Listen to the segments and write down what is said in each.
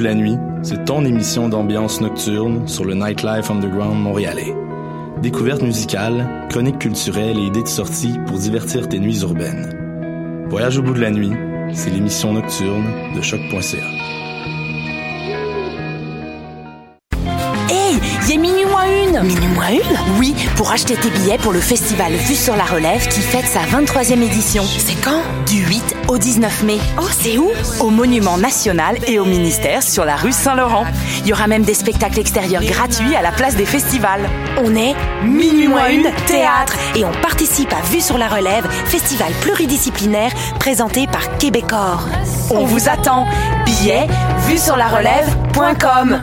Voyage au bout de la nuit, c'est ton émission d'ambiance nocturne sur le Nightlife Underground montréalais. Découvertes musicales, chroniques culturelles et idées de sortie pour divertir tes nuits urbaines. Voyage au bout de la nuit, c'est l'émission nocturne de choc.ca. Hey, il minuit moins une. Minuit moins une? Oui, pour acheter tes billets pour le festival Vue sur la Relève qui fête sa 23e édition. C'est quand? Du 8 au 19 mai. Oh, c'est où? Au Monument National et au ministère sur la rue Saint-Laurent. Il y aura même des spectacles extérieurs gratuits à la place des festivals. On est Minuit moins une, théâtre. Et on participe à Vue sur la Relève, festival pluridisciplinaire présenté par Québecor. On vous attend. Billets, vue sur la relève.com.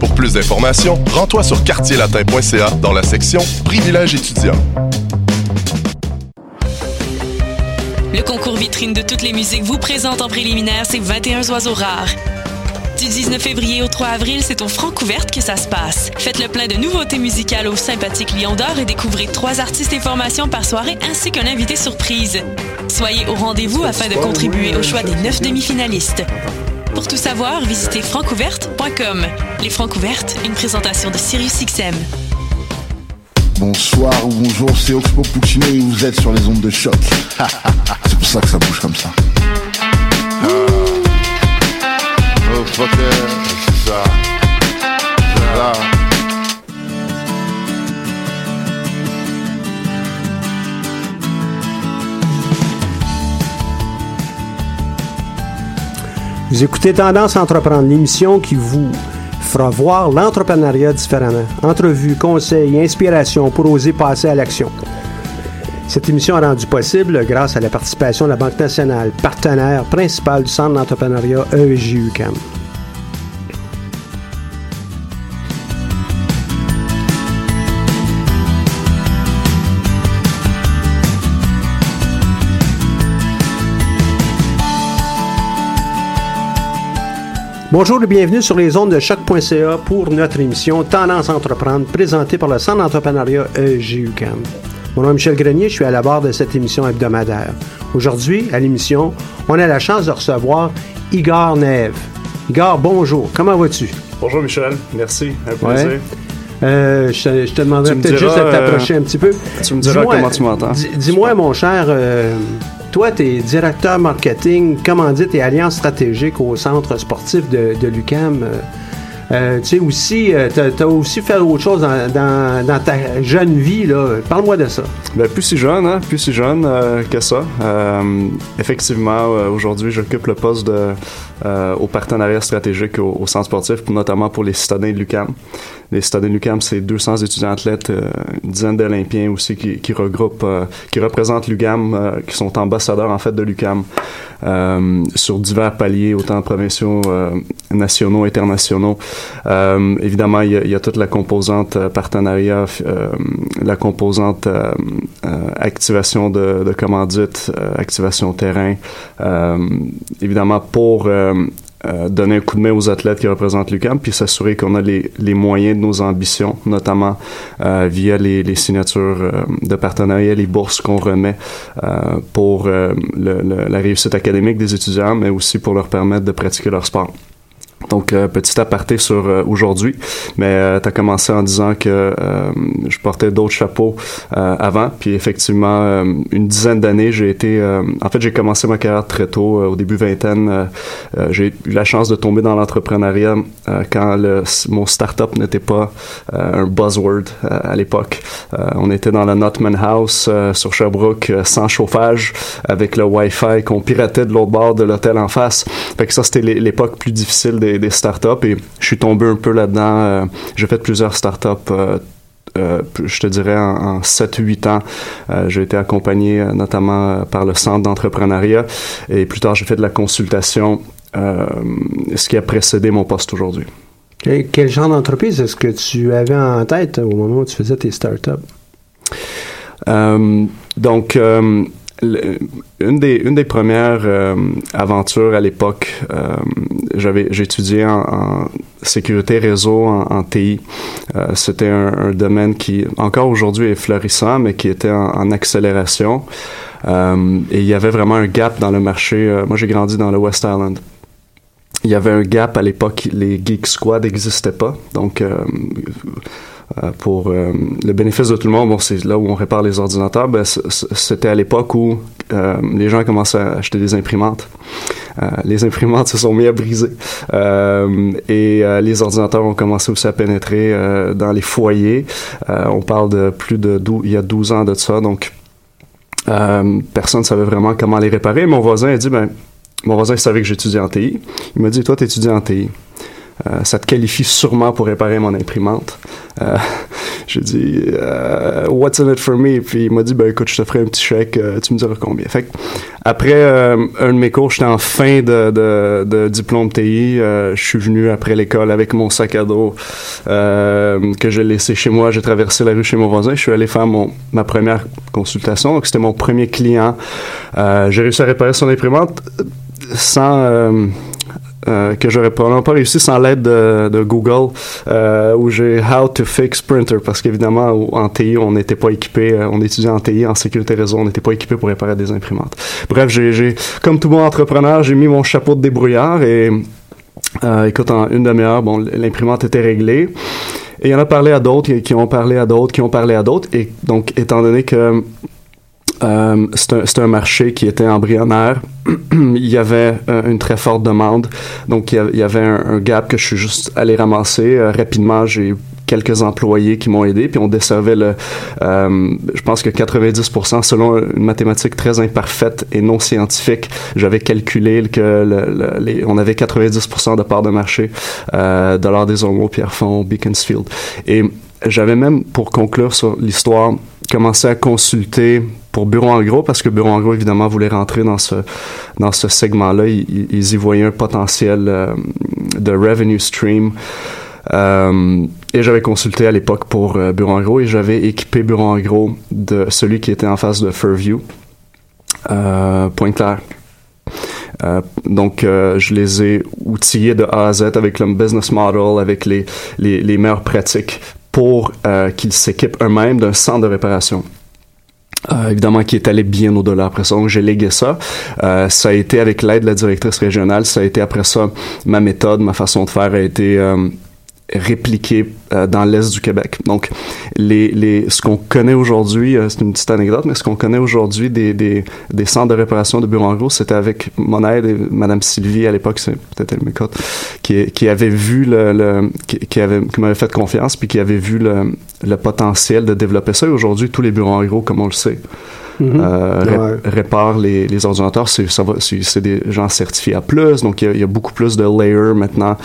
Pour plus d'informations, rends-toi sur quartierlatin.ca dans la section Privilèges étudiants. Le concours vitrine de toutes les musiques vous présente en préliminaire ces 21 oiseaux rares. Du 19 février au 3 avril, c'est au Francouverte que ça se passe. Faites le plein de nouveautés musicales au sympathique Lion d'Or et découvrez trois artistes et formations par soirée ainsi qu'un invité surprise. Soyez au rendez-vous afin de contribuer au choix des neuf demi-finalistes. Pour tout savoir, visitez francouverte.com. Les Francouvertes, une présentation de SiriusXM. Bonsoir ou bonjour, c'est Oxpo Puccino et vous êtes sur les ondes de choc. c'est pour ça que ça bouge comme ça. Oh, fucker, c'est ça. Vous écoutez Tendance à entreprendre, l'émission qui vous fera voir l'entrepreneuriat différemment. Entrevues, conseils, inspiration pour oser passer à l'action. Cette émission est rendue possible grâce à la participation de la Banque nationale, partenaire principal du Centre d'entrepreneuriat E Bonjour et bienvenue sur les ondes de choc.ca pour notre émission Tendance à entreprendre présentée par le Centre d'entrepreneuriat E EJUCAM. Mon nom est Michel Grenier, je suis à la barre de cette émission hebdomadaire. Aujourd'hui, à l'émission, on a la chance de recevoir Igor Neve. Igor, bonjour, comment vas-tu? Bonjour Michel, merci, un plaisir. Ouais. Euh, je, te- je te demanderais peut-être juste de t'approcher euh, un petit peu. tu me diras Dis-moi, comment tu m'entends. di- Dis-moi, mon cher, euh, toi, tu es directeur marketing, commandite et alliance stratégique au centre sportif de, de l'UCAM. Euh, euh, tu sais aussi, tu as, aussi fait autre chose dans, dans- dans ta jeune vie. là. Parle-moi de ça. Ben, plus si jeune, hein, plus si jeune euh, que ça. Euh, effectivement, euh, aujourd'hui, j'occupe le poste de, euh, au partenariat stratégique au, au centre sportif, notamment pour les citadins de l'UCAM. Les citadins de l'UCAM, c'est 200 étudiants athlètes, euh, une dizaine d'Olympiens aussi qui, qui regroupent, euh, qui représentent l'UCAM, euh, qui sont ambassadeurs en fait de l'UCAM euh, sur divers paliers, autant provinciaux, euh, nationaux, internationaux. Euh, évidemment, il y, a, il y a toute la composante euh, partenariat, euh, la composante euh, euh, activation de, de commandite, euh, activation terrain. Euh, évidemment, pour euh, donner un coup de main aux athlètes qui représentent l'UQAM, puis s'assurer qu'on a les, les moyens de nos ambitions, notamment euh, via les, les signatures euh, de partenariat, les bourses qu'on remet pour le- la réussite académique des étudiants, mais aussi pour leur permettre de pratiquer leur sport. Donc, euh, petit aparté sur euh, aujourd'hui, mais tu as commencé en disant que euh, je portais d'autres chapeaux euh, avant, puis effectivement, euh, une dizaine d'années, j'ai été... euh, en fait, j'ai commencé ma carrière très tôt, euh, au début vingtaine. euh, euh, j'ai eu la chance de tomber dans l'entrepreneuriat euh, quand le, mon start-up n'était pas euh, un buzzword euh, à l'époque. Euh, on était dans la Notman House euh, sur Sherbrooke, euh, sans chauffage, avec le Wi-Fi qu'on piratait de l'autre bord de l'hôtel en face. Fait que ça, c'était l'é- l'époque plus difficile des, des startups et je suis tombé un peu là-dedans. euh, j'ai fait plusieurs startups euh, euh, je te dirais en, en 7-8 ans, euh, j'ai été accompagné euh, notamment par le centre d'entrepreneuriat et plus tard j'ai fait de la consultation, ce qui a précédé mon poste aujourd'hui. Quel genre d'entreprise est-ce que tu avais en tête au moment où tu faisais tes startups? Donc, une, des, une des premières euh, aventures à l'époque, euh, j'avais étudié en, sécurité réseau, en, TI. Euh, C'était un, domaine qui, encore aujourd'hui, est florissant, mais qui était en, accélération. Euh, et il y avait vraiment un gap dans le marché. Moi, j'ai grandi dans le West Island. Il y avait un gap à l'époque, les Geek Squad n'existaient pas. Donc, pour euh, le bénéfice de tout le monde, bon, c'est là où on répare les ordinateurs. Ben, c'était à l'époque où euh, les gens commençaient à acheter des imprimantes. Euh, les imprimantes se sont mis à briser Euh, et euh, les ordinateurs ont commencé aussi à pénétrer euh, dans les foyers. Euh, on parle de plus de 12, il y a 12 ans de ça, donc euh, personne ne savait vraiment comment les réparer. Mon voisin a dit, ben, mon voisin savait que j'étudiais en TI. Il m'a dit, toi, tu étudies en TI. Euh, ça te qualifie sûrement pour réparer mon imprimante. Euh, j'ai dit, euh, what's in it for me? Puis il m'a dit, ben écoute, je te ferai un petit chèque, euh, tu me diras combien. Fait après un de mes cours, j'étais en fin de, de, diplôme TI. je suis venu après l'école avec mon sac à dos que j'ai laissé chez moi. J'ai traversé la rue chez mon voisin. Je suis allé faire mon, ma première consultation. Donc c'était mon premier client. J'ai réussi à réparer son imprimante sans... euh, que j'aurais probablement pas réussi sans l'aide de, Google euh, où j'ai How to fix printer parce qu'évidemment en TI on n'était pas équipé euh, on étudiait en TI en sécurité réseau on n'était pas équipé pour réparer des imprimantes. Bref j'ai comme tout bon entrepreneur j'ai mis mon chapeau de débrouillard et écoute en une demi-heure bon l'imprimante était réglée. Et il y en a parlé à d'autres qui ont parlé à d'autres qui ont parlé à d'autres. Et donc étant donné que euh, c'est un, un marché qui était embryonnaire. il y avait euh, une très forte demande. Donc, il y avait un, gap que je suis juste allé ramasser. Euh, rapidement, j'ai quelques employés qui m'ont aidé, puis on desservait le, euh, je pense que 90%, selon une mathématique très imparfaite et non scientifique, j'avais calculé que le- le- on avait 90% de part de marché euh, de l'art des Ormeaux, Pierrefonds, Beaconsfield. Et j'avais même, pour conclure sur l'histoire, commencé à consulter pour Bureau en gros parce que Bureau en gros évidemment voulait rentrer dans ce dans ce segment-là. Ils, ils- y voyaient un potentiel euh, de revenue stream. Euh, et j'avais consulté à l'époque pour euh, Bureau en gros et j'avais équipé Bureau en gros de celui qui était en face de Fairview, euh, Pointe-Claire. Euh, donc, je les ai outillés de A à Z avec le business model, avec les, les, meilleures pratiques pour qu'ils s'équipent eux-mêmes d'un centre de réparation. Euh, évidemment, qui est allé bien au-delà après ça. Donc, j'ai légué ça. Euh, ça a été avec l'aide de la directrice régionale. Ça a été après ça, ma méthode, ma façon de faire a été euh, répliquée euh, dans l'Est du Québec. Donc, les, les, ce qu'on connaît aujourd'hui, euh, c'est une petite anecdote, mais ce qu'on connaît aujourd'hui des, des, des centres de réparation de gros, c'était avec mon aide et Madame Sylvie, à l'époque, c'est peut-être elle m'écoute, qui, qui avait vu le, le qui, avait, qui m'avait fait confiance, puis qui avait vu le, le potentiel de développer ça. Et aujourd'hui, tous les bureaux en gros, comme on le sait, Mhm. euh, ré- Ouais. réparent les, les ordinateurs. C'est, des gens certifiés à plus, donc il y y a beaucoup plus de layers maintenant.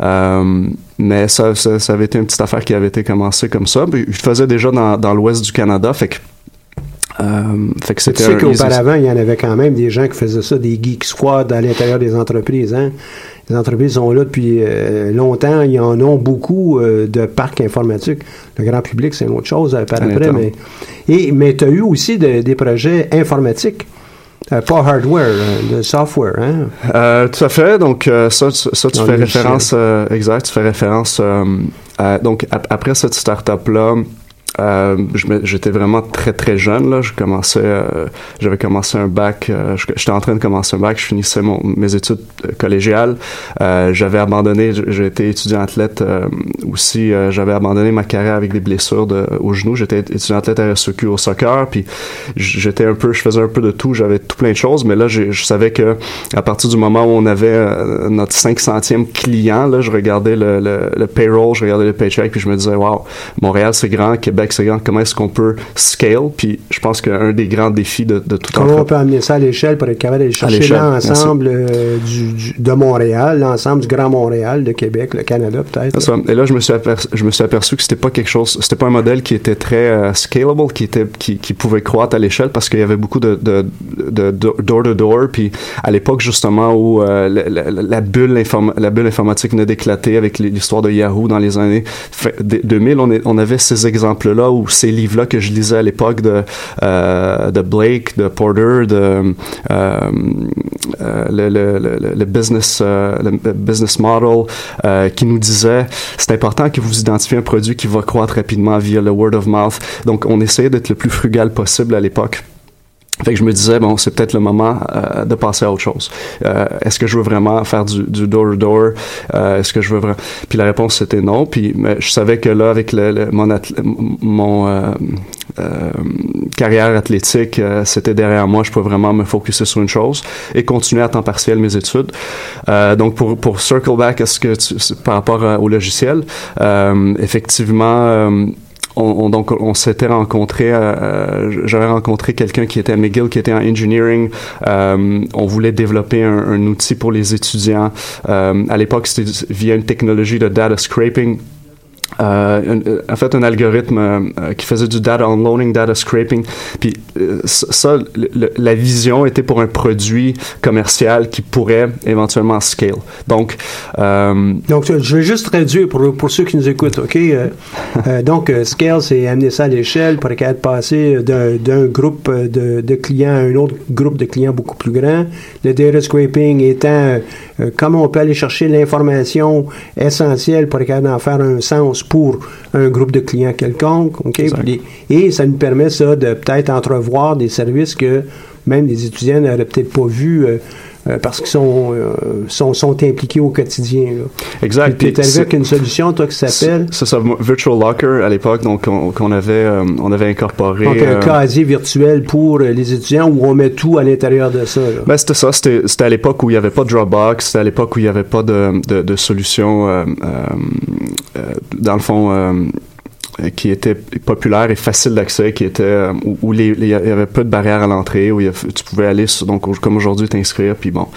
Euh, mais ça, ça, ça avait été une petite affaire qui avait été commencée comme ça. Puis, je faisais déjà dans, dans l'ouest du Canada, fait que, euh, fait que Tu c'était sais qu'auparavant, il y en avait quand même des gens qui faisaient ça, des geek squads à l'intérieur des entreprises. Hein? Les entreprises sont là depuis euh, longtemps. Ils en ont beaucoup euh, de parcs informatiques. Le grand public, c'est une autre chose euh, par après. Mais, et, mais tu as eu aussi de- des projets informatiques. Pas hardware, euh, de software. Hein? Tout à fait. Donc ça, tu- ça tu Dans fais référence, exact. Tu fais référence. à- donc ap- après cette startup là. Euh, j'étais vraiment très très jeune là. Je commençais, euh, j'avais commencé un bac. euh, j'étais en train de commencer un bac. Je finissais mon, mes études euh, collégiales. Euh, j'avais abandonné. J'ai été étudiant athlète euh, aussi. j'avais abandonné ma carrière avec des blessures de, au genou. J'étais étudiant athlète à RSEQ au soccer. Puis j'étais un peu, je faisais un peu de tout. J'avais tout plein de choses. Mais là, je savais que à partir du moment où on avait notre 500e client, là, je regardais le, le, le payroll, je regardais le paycheck, puis je me disais, wow, Montréal c'est grand, Québec c'est comment est-ce qu'on peut scale. Puis je pense qu'un des grands défis de, de tout Comment on peut amener ça à l'échelle pour être capable d'aller chercher l'ensemble euh, de Montréal, l'ensemble du Grand Montréal, de Québec, le Canada peut-être? Et là, je me suis aperçu, je me suis aperçu que c'était pas quelque chose, c'était pas un modèle qui était très euh, scalable, qui était, qui, qui pouvait croître à l'échelle parce qu'il y avait beaucoup de, de, de, door to door. Puis à l'époque justement où euh, la, la, bulle la bulle informatique venait d'éclater avec l'histoire de Yahoo dans les années 2000, on, est, on avait ces exemples-là ou ces livres-là que je lisais à l'époque de, euh, de Blake, de Porter, de euh, euh le, business, business model qui nous disait c'est important que vous identifiez un produit qui va croître rapidement via le word of mouth. Donc on essayait d'être le plus frugal possible à l'époque. Fait que je me disais, bon, c'est peut-être le moment euh, de passer à autre chose. Euh, est-ce que je veux vraiment faire du, du door-to-door? Euh, est-ce que je veux vraiment... Puis la réponse, c'était non. Puis mais je savais que là, avec le, mon, mon carrière athlétique, c'était derrière moi. Je pouvais vraiment me focuser sur une chose et continuer à temps partiel mes études. donc, pour, pour circle back, est-ce que tu, par rapport au logiciel, effectivement on, donc on s'était rencontré, euh, euh, j'avais rencontré quelqu'un qui était à McGill, qui était en engineering. Euh, on voulait développer un, un, outil pour les étudiants. à l'époque, c'était via une technologie de data scraping euh, euh, en fait un algorithme euh, qui faisait du data unloading, data scraping. Puis ça, la vision était pour un produit commercial qui pourrait éventuellement scale. Donc, donc je vais juste traduire pour, pour ceux qui nous écoutent, ok? donc scale, c'est amener ça à l'échelle pour être passer d'un groupe de, de, clients à un autre groupe de clients beaucoup plus grand. Le data scraping étant comment on peut aller chercher l'information essentielle pour être capable d'en faire un sens pour un groupe de clients quelconque. Et ça nous permet ça de peut-être entrevoir des services que même les étudiants n'auraient peut-être pas vus. Euh, euh, parce qu'ils sont, euh, sont, sont, impliqués au quotidien. Là. Exact. Tu es arrivé avec une solution, toi, qui s'appelle... C'est ça, Virtual Locker, à l'époque, donc qu'on avait, on avait incorporé... Donc, un casier virtuel pour les étudiants où on met tout à l'intérieur de ça. Ben, c'était ça. C'était à l'époque où il n'y avait pas de Dropbox, c'était à l'époque où il n'y avait pas de, de, de solution, dans le fond euh, qui était populaire et facile d'accès, qui était euh, où, il y avait peu de barrières à l'entrée, où tu pouvais aller donc comme aujourd'hui t'inscrire, puis bon.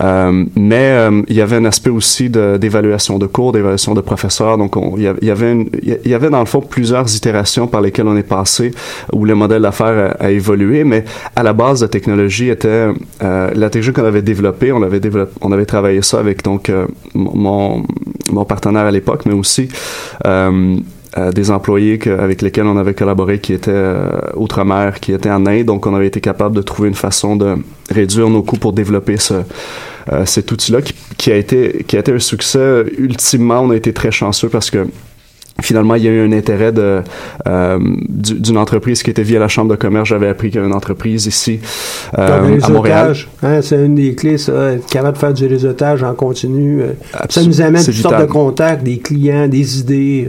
Euh, mais il y avait un aspect aussi d'évaluation de, cours, d'évaluation de professeurs. Donc il y avait il y avait dans le fond plusieurs itérations par lesquelles on est passé où le modèle d'affaires a, évolué, mais à la base la technologie était la technologie qu'on avait développée, on avait développé, on avait travaillé ça avec donc mon mon partenaire à l'époque, mais aussi euh, des employés avec lesquels on avait collaboré qui étaient euh, outre-mer, qui étaient en Inde. Donc, on avait été capable de trouver une façon de réduire nos coûts pour développer ce, euh, cet outil-là qui, qui, a été, qui a été un succès. Ultimement, on a été très chanceux parce que Finalement, il y a eu un intérêt de euh, d'une entreprise qui était via la chambre de commerce. J'avais appris qu'il y a une entreprise ici euh, à Montréal. Hein, c'est une des clés, ça, être capable de faire du réseautage en continu. ça nous amène toutes sortes de contacts, des clients, des idées.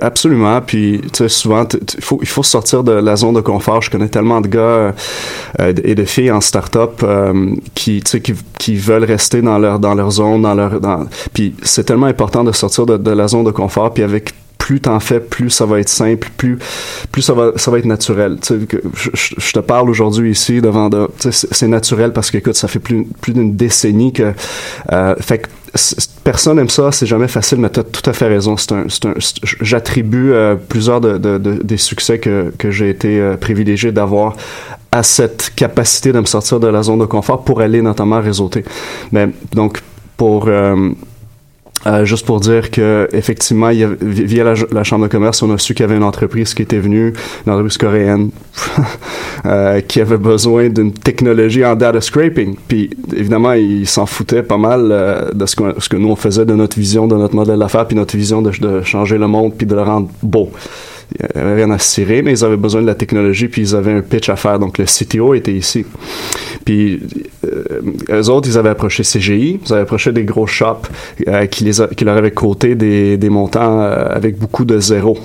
Absolument. Puis, tu sais, souvent, il faut, faut sortir de la zone de confort. Je connais tellement de gars euh, et de filles en start-up euh, qui, tu sais, qui, qui, veulent rester dans leur, dans leur zone, dans leur, dans... Puis, c'est tellement important de sortir de, de la zone de confort. Puis, avec plus t'en fais, plus ça va être simple, plus plus ça va ça va être naturel. Que je, te parle aujourd'hui ici devant de, c'est naturel parce que écoute, ça fait plus plus d'une décennie que euh, fait que personne aime ça, c'est jamais facile, mais tu as tout à fait raison. C'est un, un j'attribue euh, plusieurs de, de, de, des succès que, que j'ai été euh, privilégié d'avoir à cette capacité de me sortir de la zone de confort pour aller notamment réseauter. Mais donc pour euh, juste pour dire que effectivement, via la, chambre de commerce, on a su qu'il y avait une entreprise qui était venue, une entreprise coréenne, euh, qui avait besoin d'une technologie en data scraping. Puis évidemment, ils s'en foutaient pas mal euh, de ce que, ce que nous on faisait, de notre vision, de notre modèle d'affaires, puis notre vision de, de changer le monde, puis de le rendre beau il n'y avait rien à cirer, mais ils avaient besoin de la technologie, puis ils avaient un pitch à faire. Donc, le CTO était ici. Puis, euh, eux autres, ils avaient approché CGI, ils avaient approché des gros shops euh, qui, les qui leur avaient coté des, des montants euh, avec beaucoup de zéros.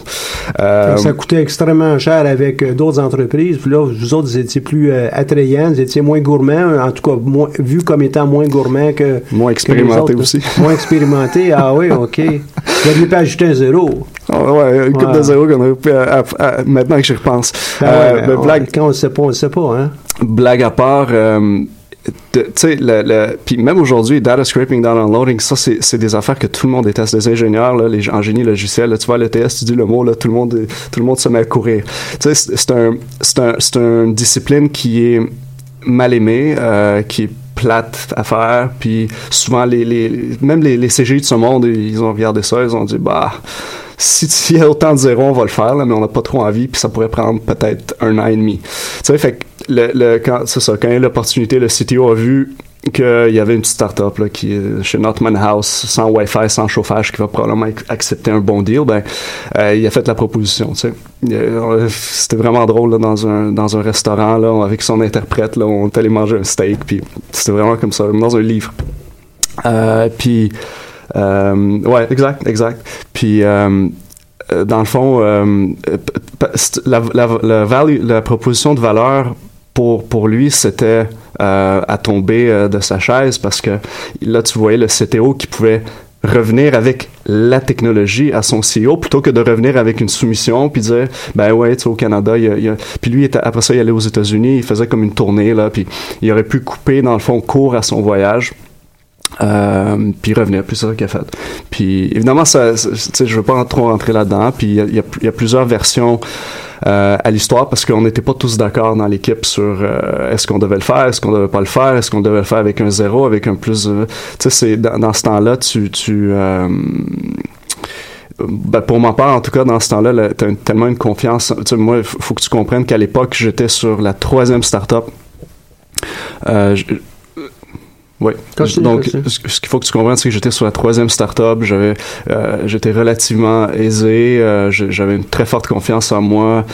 Euh, ça coûtait extrêmement cher avec d'autres entreprises. Puis là, vous autres, vous étiez plus attrayants, vous étiez moins gourmands, en tout cas, moins, vu comme étant moins gourmands que. Moins expérimentés aussi. Moins expérimentés, ah oui, OK. Vous n'aviez pas ajouté un zéro. Oh ouais, une coupe Ouais. de zéro qu'on aurait pu, à- à- à- maintenant que j'y repense. Ben Euh, ouais, blague, Quand on ne sait pas, on ne sait pas, hein. blague à part, euh, tu sais, le, le- puis même aujourd'hui, data scraping, data unloading, ça, c'est des affaires que tout le monde déteste. Les ingénieurs, là, les, en génie logiciel, là, tu vois, le TS, tu dis le mot, là, tout le monde, tout le monde se met à courir. Tu sais, c'est- un, un, une discipline qui est mal aimée, euh, qui est plate à faire, puis souvent, les, les, même les, les CGI de ce monde, ils ont regardé ça, ils ont dit, bah, si s'il y a autant de zéros, on va le faire, mais on n'a pas trop envie, puis ça pourrait prendre peut-être un an et demi. Tu sais, fait que le, le, quand, c'est ça, quand il y a l'opportunité, le CTO a vu qu'il y avait une petite start-up là, qui chez Notman House, sans Wi-Fi, sans chauffage, qui va probablement ac- accepter un bon deal, ben, euh, il a fait la proposition, tu sais. Euh, C'était vraiment drôle là, dans, un, dans un restaurant, là, avec son interprète, là, on est allé manger un steak, puis c'était vraiment comme ça, dans un livre. Euh, puis, ouais, exact, exact. Puis, dans le fond, la, la, proposition de valeur pour, pour lui, c'était à tomber euh, de sa chaise parce que là, tu voyais le CTO qui pouvait revenir avec la technologie à son CEO plutôt que de revenir avec une soumission puis dire ben ouais tu au Canada il y a, puis lui après ça il allait aux États-Unis il faisait comme une tournée là puis il aurait pu couper dans le fond court à son voyage euh, puis revenir, puis c'est ça qu'il a fait. Puis évidemment, ça, ça- je veux pas trop rentrer là-dedans. Puis il y a plusieurs versions euh, à l'histoire parce qu'on n'était pas tous d'accord dans l'équipe sur euh, est-ce qu'on devait le faire, est-ce qu'on devait pas le faire, est-ce qu'on devait le faire avec un zéro, avec un plus. tu sais, c'est dans, ce temps-là, tu, tu euh, ben, pour ma part, en tout cas, dans ce temps-là, là, t'as tellement une confiance. Tu sais, moi, il faut que tu comprennes qu'à l'époque, j'étais sur la troisième startup. Oui. Continue, Donc, continue. ce qu'il faut que tu comprennes, c'est que j'étais sur la troisième startup. J'avais, euh, j'étais relativement aisé. euh, j'avais une très forte confiance en moi.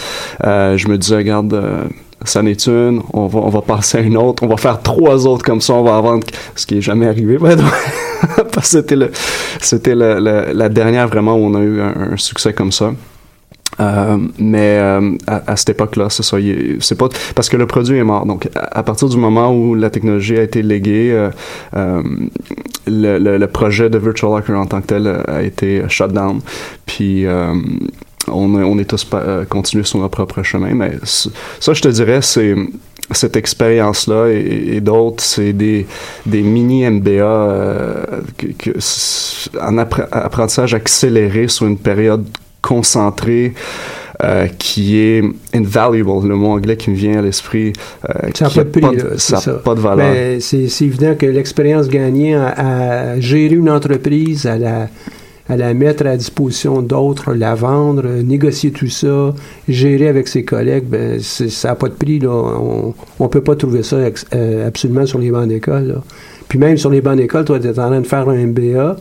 Euh, je me disais, regarde, euh, ça n'est une. On va, on va passer à une autre. On va faire trois autres comme ça. On va en vendre. Ce qui est jamais arrivé. way. Parce que c'était le, c'était la dernière vraiment où on a eu un, un succès comme ça. Euh, mais euh, à, cette époque-là, c'est ça. pas parce que le produit est mort. Donc, à, partir du moment où la technologie a été léguée, euh, le, projet de Virtual Locker en tant que tel a été shut down. Puis on, est tous continués sur notre propre chemin. Mais ça, je te dirais, c'est cette expérience-là et, d'autres, c'est des, mini MBA euh, en appre- apprentissage accéléré sur une période concentrée euh, qui est invaluable, le mot anglais qui me vient à l'esprit. euh, Ça n'a pas de prix, là, ça c'est a ça. pas de valeur. Mais c'est c'est évident que l'expérience gagnée à, à gérer une entreprise, à la, à la mettre à disposition d'autres, la vendre, négocier tout ça, gérer avec ses collègues, ben, ça n'a pas de prix. Là. On ne peut pas trouver ça ex- euh, absolument sur les bancs d'école. Puis même sur les bancs d'école, toi, tu es en train de faire un MBA.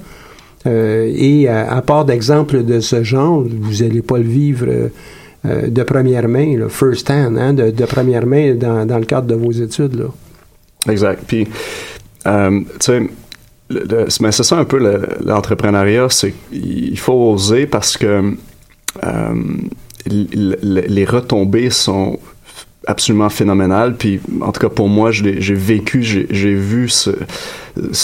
Euh, et à, à part d'exemples de ce genre, vous n'allez pas le vivre euh, euh, de première main, là, first hand, hein, de, première main dans, le cadre de vos études. Là. Exact. Puis, euh, tu sais, mais c'est ça un peu le- l'entrepreneuriat, c'est qu'il faut oser parce que euh, les retombées sont absolument phénoménales. Puis, en tout cas, pour moi, j'ai vécu, j'ai vu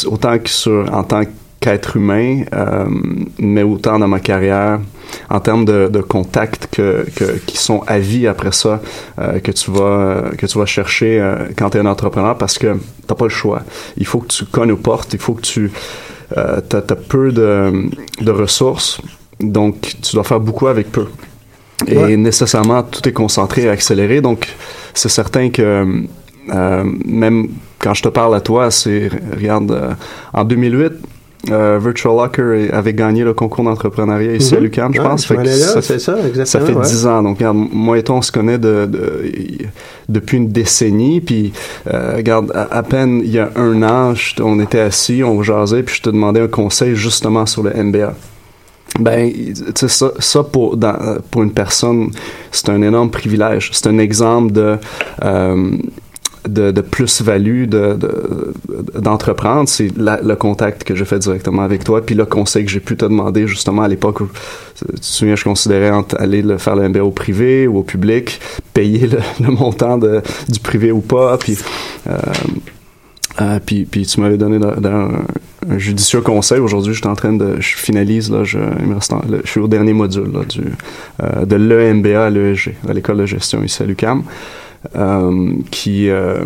autant que sur, en tant qu'être humain, euh, mais autant dans ma carrière, en termes de, de contacts que, que- qui sont à vie après ça, euh, que tu vas que tu vas chercher euh, quand tu es un entrepreneur parce que t'as pas le choix. Il faut que tu cognes aux portes, il faut que tu t'as, t'as peu de, de ressources, donc tu dois faire beaucoup avec peu. Et Ouais. nécessairement, tout est concentré et accéléré. Donc, c'est certain que euh, même quand je te parle à toi, c'est, regarde, euh, en 2008, euh, Virtual Locker avait gagné le concours d'entrepreneuriat ici à Mhm. l'UQAM, je Ouais, pense. Fait là, ça c'est ça, exactement. ça fait ouais. 10 ans. Donc, regarde, moi et toi, on se connaît de, de- depuis une décennie. Puis, euh, regarde, à, à peine il y a un an, je- on était assis, on jasait, puis je te demandais un conseil justement sur le MBA. Ben, tu sais, ça, ça pour, dans- pour une personne, c'est un énorme privilège. C'est un exemple de, euh, de, de plus-value de, de- d'entreprendre. C'est le contact que j'ai fait directement avec toi, puis le conseil que j'ai pu te demander justement à l'époque où, tu te souviens, je considérais aller le, faire le MBA au privé ou au public, payer le, le montant de, du privé ou pas, puis... euh, Euh, puis, puis tu m'avais donné un, un judicieux conseil. Aujourd'hui, je suis en train de, je finalise là, je, je suis au dernier module là, du euh, de l'EMBA à l'ESG, à l'école de gestion ici à l'UQAM. Euh, qui euh,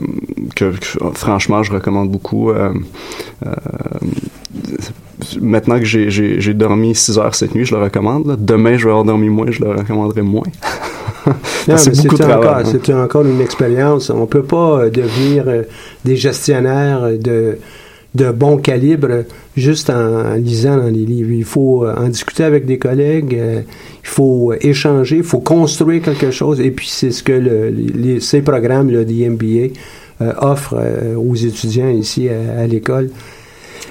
que, franchement je recommande beaucoup euh, maintenant que j'ai- dormi 6 heures cette nuit je le recommande là. demain je vais avoir dormi moins je le recommanderai moins c'est beaucoup de travail hein. c'était encore une expérience. On peut pas devenir des gestionnaires de, de bon calibre juste en, en lisant dans les livres. Il faut euh, en discuter avec des collègues, euh, il faut échanger, il faut construire quelque chose. Et puis, c'est ce que le- les- ces programmes là, d'IMBA euh, offrent euh, aux étudiants ici à, à l'école.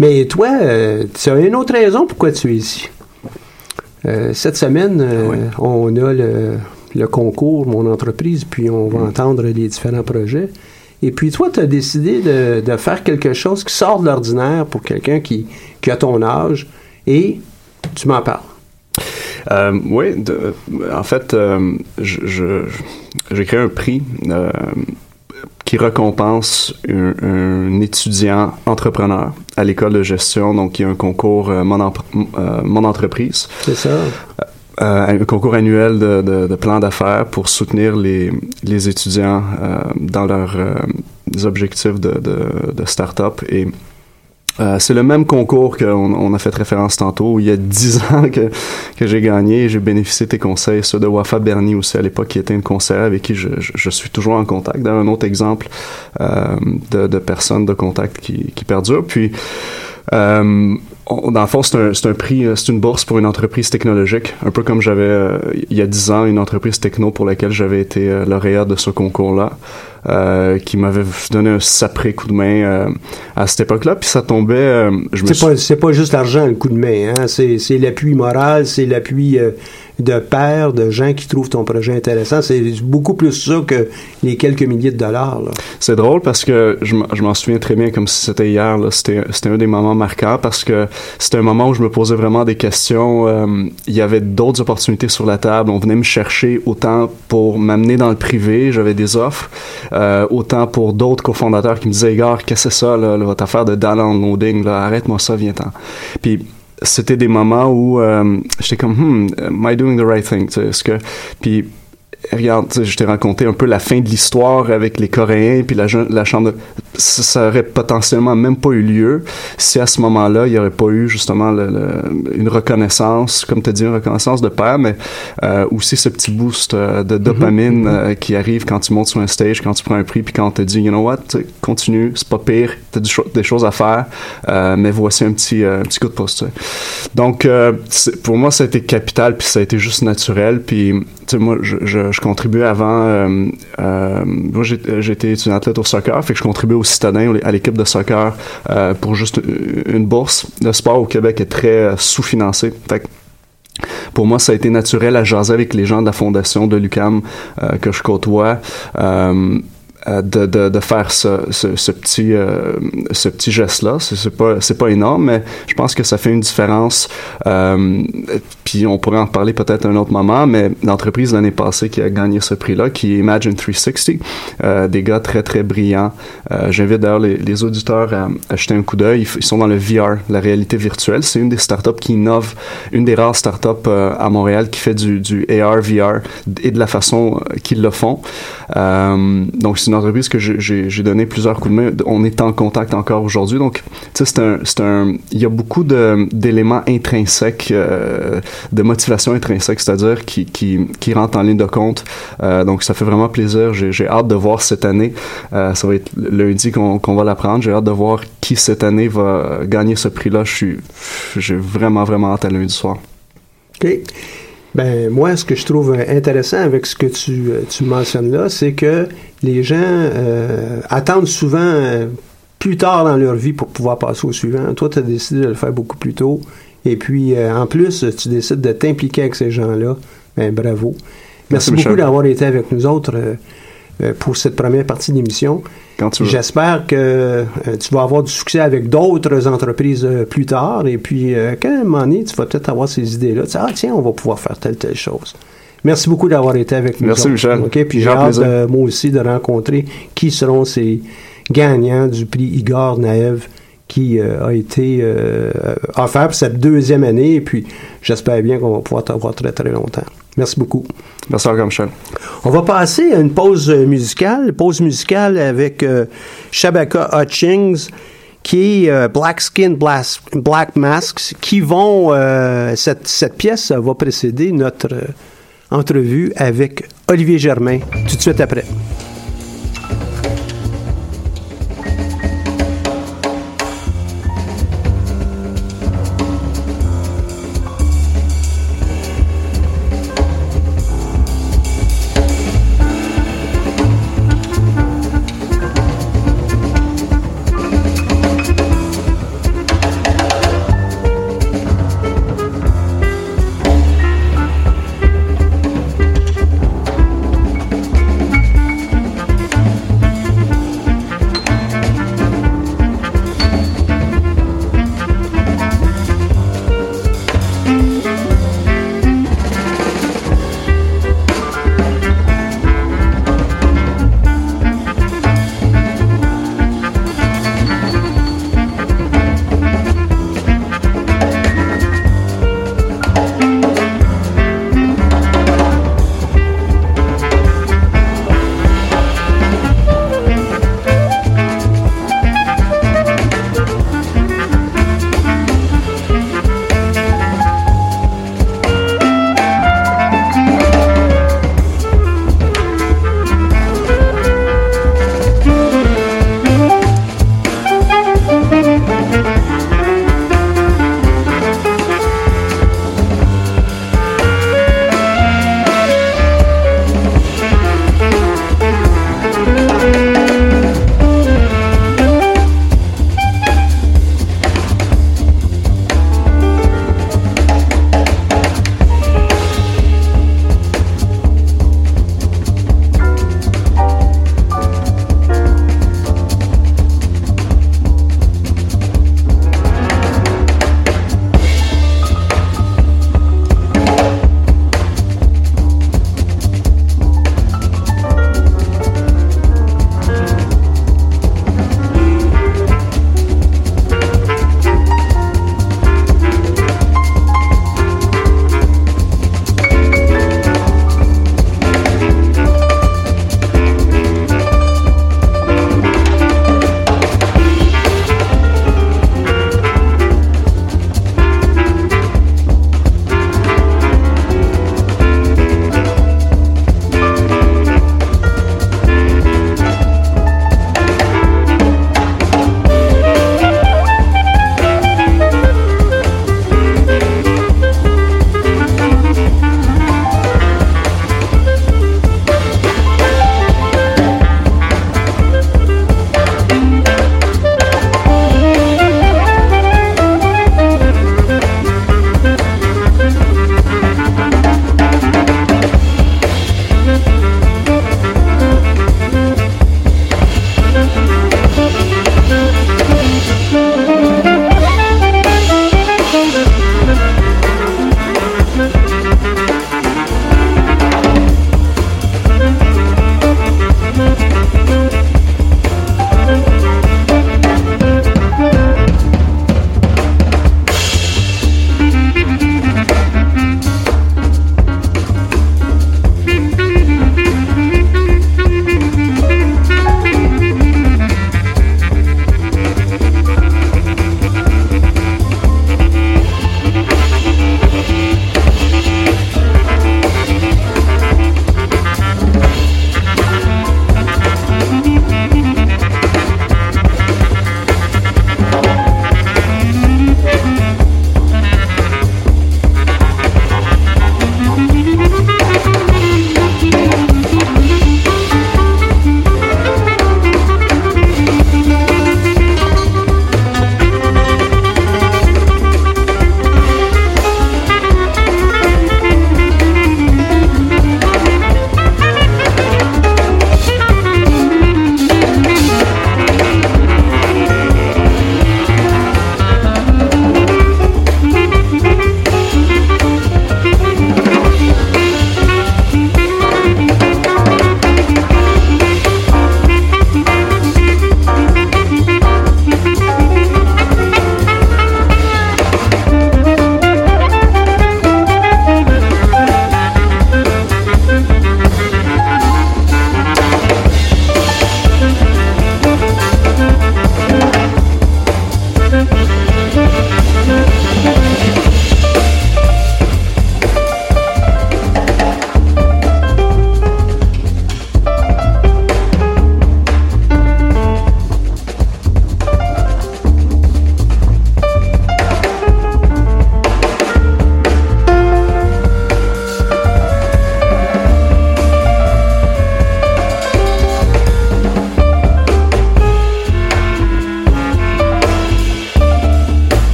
Mais toi, tu as une autre raison pourquoi tu es ici. Cette semaine, euh, on a le, le concours Mon entreprise, puis on va entendre les différents projets. Et puis toi, tu as décidé de, de faire quelque chose qui sort de l'ordinaire pour quelqu'un qui, qui a ton âge et tu m'en parles. Euh, oui, de- en fait, euh, j'ai créé un prix euh, qui récompense un, un étudiant entrepreneur à l'école de gestion. Donc, il y a un concours mon, Empre- Mon entreprise. C'est ça. Euh, un concours annuel de, de, de plan d'affaires pour soutenir les, les étudiants euh, dans leurs euh, objectifs de, de, start-up. Et euh, c'est le même concours qu'on on a fait référence tantôt, il y a 10 ans que, que j'ai gagné j'ai bénéficié de tes conseils, ceux de Wafa Berni aussi à l'époque, qui était une conseillère avec qui je, je, suis toujours en contact. D'ailleurs, un autre exemple euh, de, de personnes de contact qui, qui perdurent. Puis, euh, on- dans le fond, c'est un, c'est un prix, euh, c'est une bourse pour une entreprise technologique, un peu comme j'avais euh, il y a 10 ans une entreprise techno pour laquelle j'avais été euh, lauréat de ce concours-là, euh, qui m'avait donné un sapré coup de main euh, à cette époque-là. Puis ça tombait, euh, je C'est suis- pas, c'est pas juste l'argent, le coup de main. Hein? C'est, c'est l'appui moral, c'est l'appui euh, de pairs, de gens qui trouvent ton projet intéressant. C'est beaucoup plus ça que les quelques milliers de dollars. C'est drôle parce que je m'en- souviens très bien comme si c'était hier. C'était un des moments marquants parce que c'était un moment où je me posais vraiment des questions. Euh, il y avait d'autres opportunités sur la table. On venait me chercher autant pour m'amener dans le privé, j'avais des offres, euh, autant pour d'autres cofondateurs qui me disaient, gars, qu'est-ce que c'est ça, là, votre affaire de downloading, arrête-moi ça, viens-t'en. Puis c'était des moments où euh, j'étais comme, hmm, am I doing the right thing? Est-ce que, puis regarde, je t'ai raconté un peu la fin de l'histoire avec les Coréens puis la, la chambre de... ça, ça aurait potentiellement même pas eu lieu si à ce moment-là il y aurait pas eu justement le- le- une reconnaissance comme tu as dit une reconnaissance de père mais euh, aussi ce petit boost euh, de dopamine euh, qui arrive quand tu montes sur un stage quand tu prends un prix puis quand on te dit you know what tu continue c'est pas pire t'as du cho- des choses à faire euh, mais voici un petit un petit coup de pouce tu sais. donc pour moi ça a été capital puis ça a été juste naturel puis tu sais, moi, je, je, je contribuais avant. Moi, j'étais étudiant athlète au soccer, fait que je contribuais aux citadins, à l'équipe de soccer, euh, pour juste une bourse. Le sport au Québec est très euh, sous-financé. Fait pour moi, ça a été naturel à jaser avec les gens de la fondation de l'UCAM euh, que je côtoie. De, de, de faire ce, ce, petit euh, ce petit geste là c'est pas pas énorme mais je pense que ça fait une différence euh, puis on pourrait en parler peut-être un autre moment mais l'entreprise l'année passée qui a gagné ce prix là qui est Imagine 360 euh, des gars très très brillants. Euh, j'invite d'ailleurs les, auditeurs à, jeter un coup d'œil. Ils, sont dans le VR la réalité virtuelle. C'est une des startups qui innove une des rares startups euh, à Montréal qui fait du, du AR VR et de la façon euh, qu'ils le font. Euh, donc une entreprise que j'ai- donné plusieurs coups de main. On est en contact encore aujourd'hui. Donc, tu sais, il y a beaucoup d'éléments intrinsèques, euh, de motivation intrinsèque, c'est-à-dire qui, qui, qui rentrent en ligne de compte. Euh, donc, ça fait vraiment plaisir. J'ai hâte de voir cette année. Euh, ça va être lundi qu'on qu'on va l'apprendre. J'ai hâte de voir qui cette année va gagner ce prix-là. J'ai vraiment, vraiment hâte à lundi soir. OK. Ben, moi, ce que je trouve euh, intéressant avec ce que tu, euh, tu mentionnes là, c'est que les gens euh, attendent souvent euh, plus tard dans leur vie pour pouvoir passer au suivant. Toi, tu as décidé de le faire beaucoup plus tôt. Et puis, euh, en plus, tu décides de t'impliquer avec ces gens-là. Ben, bravo. Merci, beaucoup d'avoir été avec nous autres pour cette première partie d'émission. J'espère que euh, tu vas avoir du succès avec d'autres entreprises euh, plus tard. Et puis, euh, quand un moment donné, tu vas peut-être avoir ces idées-là. Tu dis, ah, tiens, on va pouvoir faire telle, telle chose. Merci beaucoup d'avoir été avec nous. Merci, autres. Michel. OK, puis j'ai hâte, euh, moi aussi, de rencontrer qui seront ces, gagnant du prix Igor Naev qui euh, a été euh, offert pour cette deuxième année. Et puis, j'espère bien qu'on va pouvoir te revoir très, très longtemps. Merci beaucoup. Merci encore, Michel. On va passer à une pause musicale, pause musicale avec euh, Shabaka Hutchings, qui est euh, Black Skin, Black, Black Masks, qui vont, euh, cette, cette pièce va précéder notre entrevue avec Olivier Germain tout de suite après.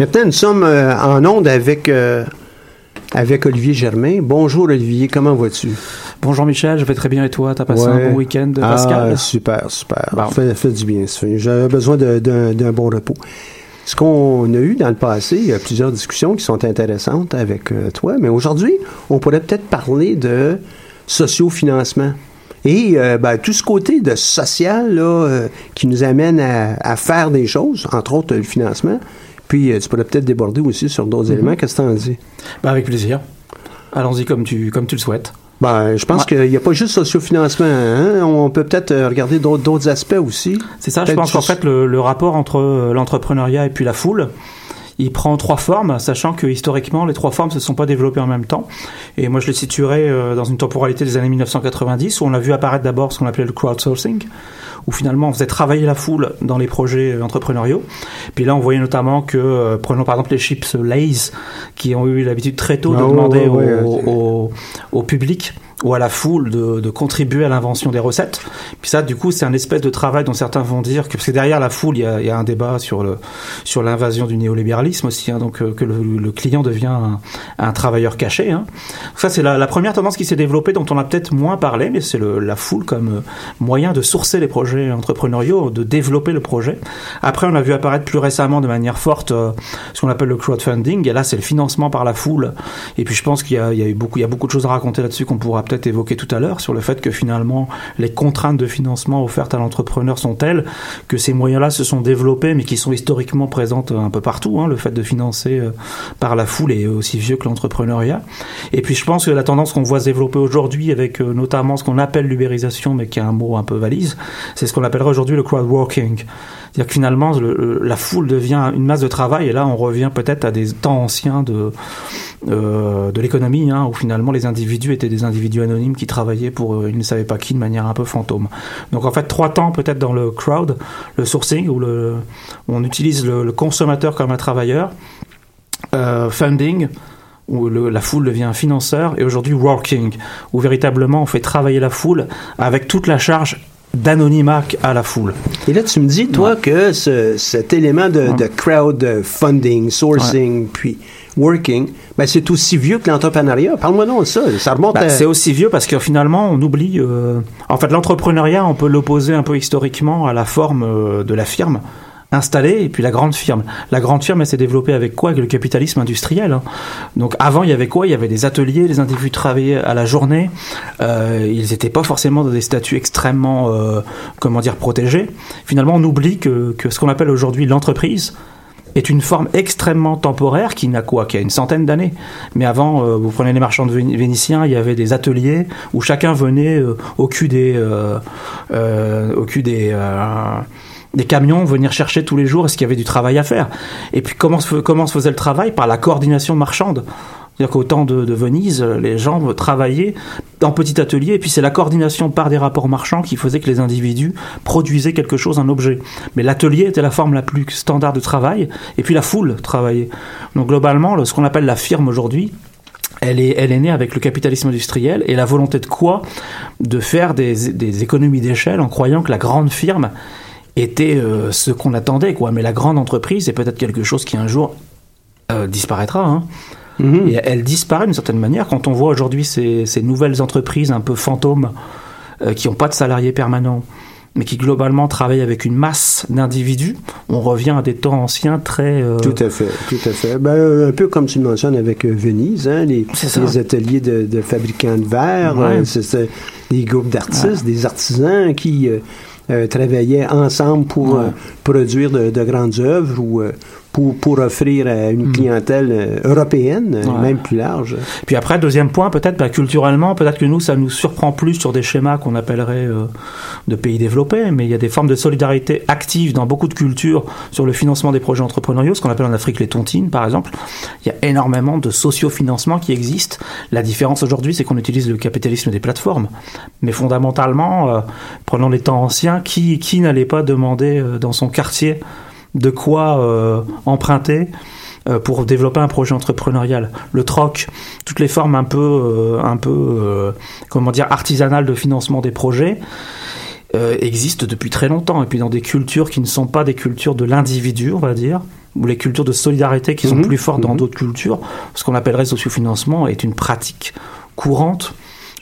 Maintenant, nous sommes euh, en onde avec, euh, avec Olivier Germain. Bonjour Olivier, comment vas-tu? Bonjour Michel, je vais très bien et toi? T'as passé un bon week-end, Pascal? Ah, super, super. Bon. Fait, fait, du bien. J'avais besoin d'un bon repos. Ce qu'on a eu dans le passé, il y a plusieurs discussions qui sont intéressantes avec euh, toi, mais aujourd'hui, on pourrait peut-être parler de sociofinancement. Et euh, ben, tout ce côté de social là, euh, qui nous amène à, à, faire des choses, entre autres le financement. Puis euh, tu pourrais peut-être déborder aussi sur d'autres Mhm. éléments. Qu'est-ce que tu en dis? Ben, avec plaisir. Allons-y comme tu, comme tu le souhaites. Ben, je pense Ouais. qu'il n'y a pas juste sociofinancement. Hein? On peut peut-être euh, regarder d'autres aspects aussi. C'est ça, je pense qu'en fait, le, le rapport entre euh, l'entrepreneuriat et puis la foule, il prend trois formes, sachant que historiquement, les trois formes ne se sont pas développées en même temps. Et moi, je les situerais dans une temporalité des années 1990, où on a vu apparaître d'abord ce qu'on appelait le crowdsourcing, où finalement on faisait travailler la foule dans les projets euh, entrepreneuriaux. Puis là, on voyait notamment que, euh, prenons par exemple les chips Lay's, qui ont eu l'habitude très tôt de Ah, demander ouais, au, ouais. au, au public ou à la foule de, contribuer à l'invention des recettes. Puis ça, du coup, c'est un espèce de travail dont certains vont dire que parce que derrière la foule, il y a, un débat sur le sur l'invasion du néolibéralisme aussi, hein, donc euh, que le, client devient un, travailleur caché. Hein. Ça, c'est la, première tendance qui s'est développée, dont on a peut-être moins parlé, mais c'est la foule comme euh, moyen de sourcer les projets entrepreneuriaux, de développer le projet. Après, on a vu apparaître plus récemment de manière forte euh, ce qu'on appelle le crowdfunding. Et là, c'est le financement par la foule. Et puis, je pense qu'il y a, beaucoup, il y a beaucoup de choses à raconter là-dessus qu'on pourra peut-être évoquer tout à l'heure sur le fait que finalement, les contraintes de financement offertes à l'entrepreneur sont telles que ces moyens-là se sont développés, mais qui sont historiquement présentes un peu partout. hein. Le fait de financer euh, par la foule est aussi vieux que l'entrepreneuriat. Et puis, je pense que la tendance qu'on voit se développer aujourd'hui, avec euh, notamment ce qu'on appelle l'ubérisation, mais qui est un mot un peu valise, c'est ce qu'on appellerait aujourd'hui le crowdworking. C'est-à-dire que finalement, le- le- la foule devient une masse de travail, et là, on revient peut-être à des temps anciens de, euh, de l'économie, hein, où finalement les individus étaient des individus anonymes qui travaillaient pour euh, ils ne savaient pas qui de manière un peu fantôme. Donc en fait, trois temps peut-être dans le crowd, le sourcing, où le, où on utilise le, le consommateur comme un travailleur, euh, funding, où le- la foule devient un financeur, et aujourd'hui working, où véritablement on fait travailler la foule avec toute la charge d'anonymat à la foule. Et là, tu me dis, toi, que ce- cet élément de, de crowdfunding, sourcing, puis working, ben, c'est aussi vieux que l'entrepreneuriat. Parle-moi donc de ça. Ça remonte Bah, à... C'est aussi vieux parce que finalement, on oublie. euh, En fait, l'entrepreneuriat, on peut l'opposer un peu historiquement à la forme euh, de la firme installée et puis la grande firme. La grande firme, elle s'est développée avec quoi? Avec le capitalisme industriel. hein. Donc avant, il y avait quoi? Il y avait des ateliers, les individus travaillaient à la journée. Euh, ils n'étaient pas forcément dans des statuts extrêmement, euh, comment dire, protégés. Finalement, on oublie que, que ce qu'on appelle aujourd'hui l'entreprise, est une forme extrêmement temporaire qui n'a quoi Qui a une centaine d'années. Mais avant, euh, vous prenez les marchands de Vé- vénitiens, il y avait des ateliers où chacun venait euh, au cul des, euh, au cul des, des camions venir chercher tous les jours est-ce qu'il y avait du travail à faire. Et puis comment se, comment se faisait le travail? Par la coordination marchande. C'est-à-dire qu'au temps de, Venise, les gens travaillaient en petit atelier, et puis c'est la coordination par des rapports marchands qui faisait que les individus produisaient quelque chose, un objet. Mais l'atelier était la forme la plus standard de travail, et puis la foule travaillait. Donc globalement, le- ce qu'on appelle la firme aujourd'hui, elle est, elle est née avec le capitalisme industriel et la volonté de quoi? De faire des économies d'échelle en croyant que la grande firme était euh, ce qu'on attendait, quoi. Mais la grande entreprise est peut-être quelque chose qui un jour euh, disparaîtra. Hein. Mhm. Et elle disparaît d'une certaine manière quand on voit aujourd'hui ces, ces nouvelles entreprises un peu fantômes euh, qui n'ont pas de salariés permanents, mais qui globalement travaillent avec une masse d'individus. On revient à des temps anciens très. euh, Tout à fait, tout à fait. Ben, un peu comme tu le mentionnes avec Venise, hein, les, C'est les ateliers de, de fabricants de verre, Ouais. euh, c'est- c'est des groupes d'artistes, des artisans qui euh, travaillaient ensemble pour Ouais. euh, produire de, de grandes œuvres ou euh, pour, pour offrir à une Mm. clientèle euh, européenne, euh, Ouais. même plus large. Puis après, deuxième point, peut-être bah, culturellement, peut-être que nous, ça nous surprend plus sur des schémas qu'on appellerait euh, de pays développés, mais il y a des formes de solidarité active dans beaucoup de cultures sur le financement des projets entrepreneuriaux, ce qu'on appelle en Afrique les tontines, par exemple. Il y a énormément de sociofinancement qui existe. La différence aujourd'hui, c'est qu'on utilise le capitalisme des plateformes. Mais fondamentalement, euh, prenons les temps anciens, qui, qui n'allait pas demander euh, dans son quartier de quoi euh, emprunter euh, pour développer un projet entrepreneurial. Le troc, toutes les formes un peu, euh, un peu, comment dire, artisanales de financement des projets. euh, existe depuis très longtemps. Et puis dans des cultures qui ne sont pas des cultures de l'individu, on va dire, ou les cultures de solidarité qui sont Mhm. plus fortes dans Mhm. d'autres cultures, ce qu'on appellerait sociofinancement est une pratique courante.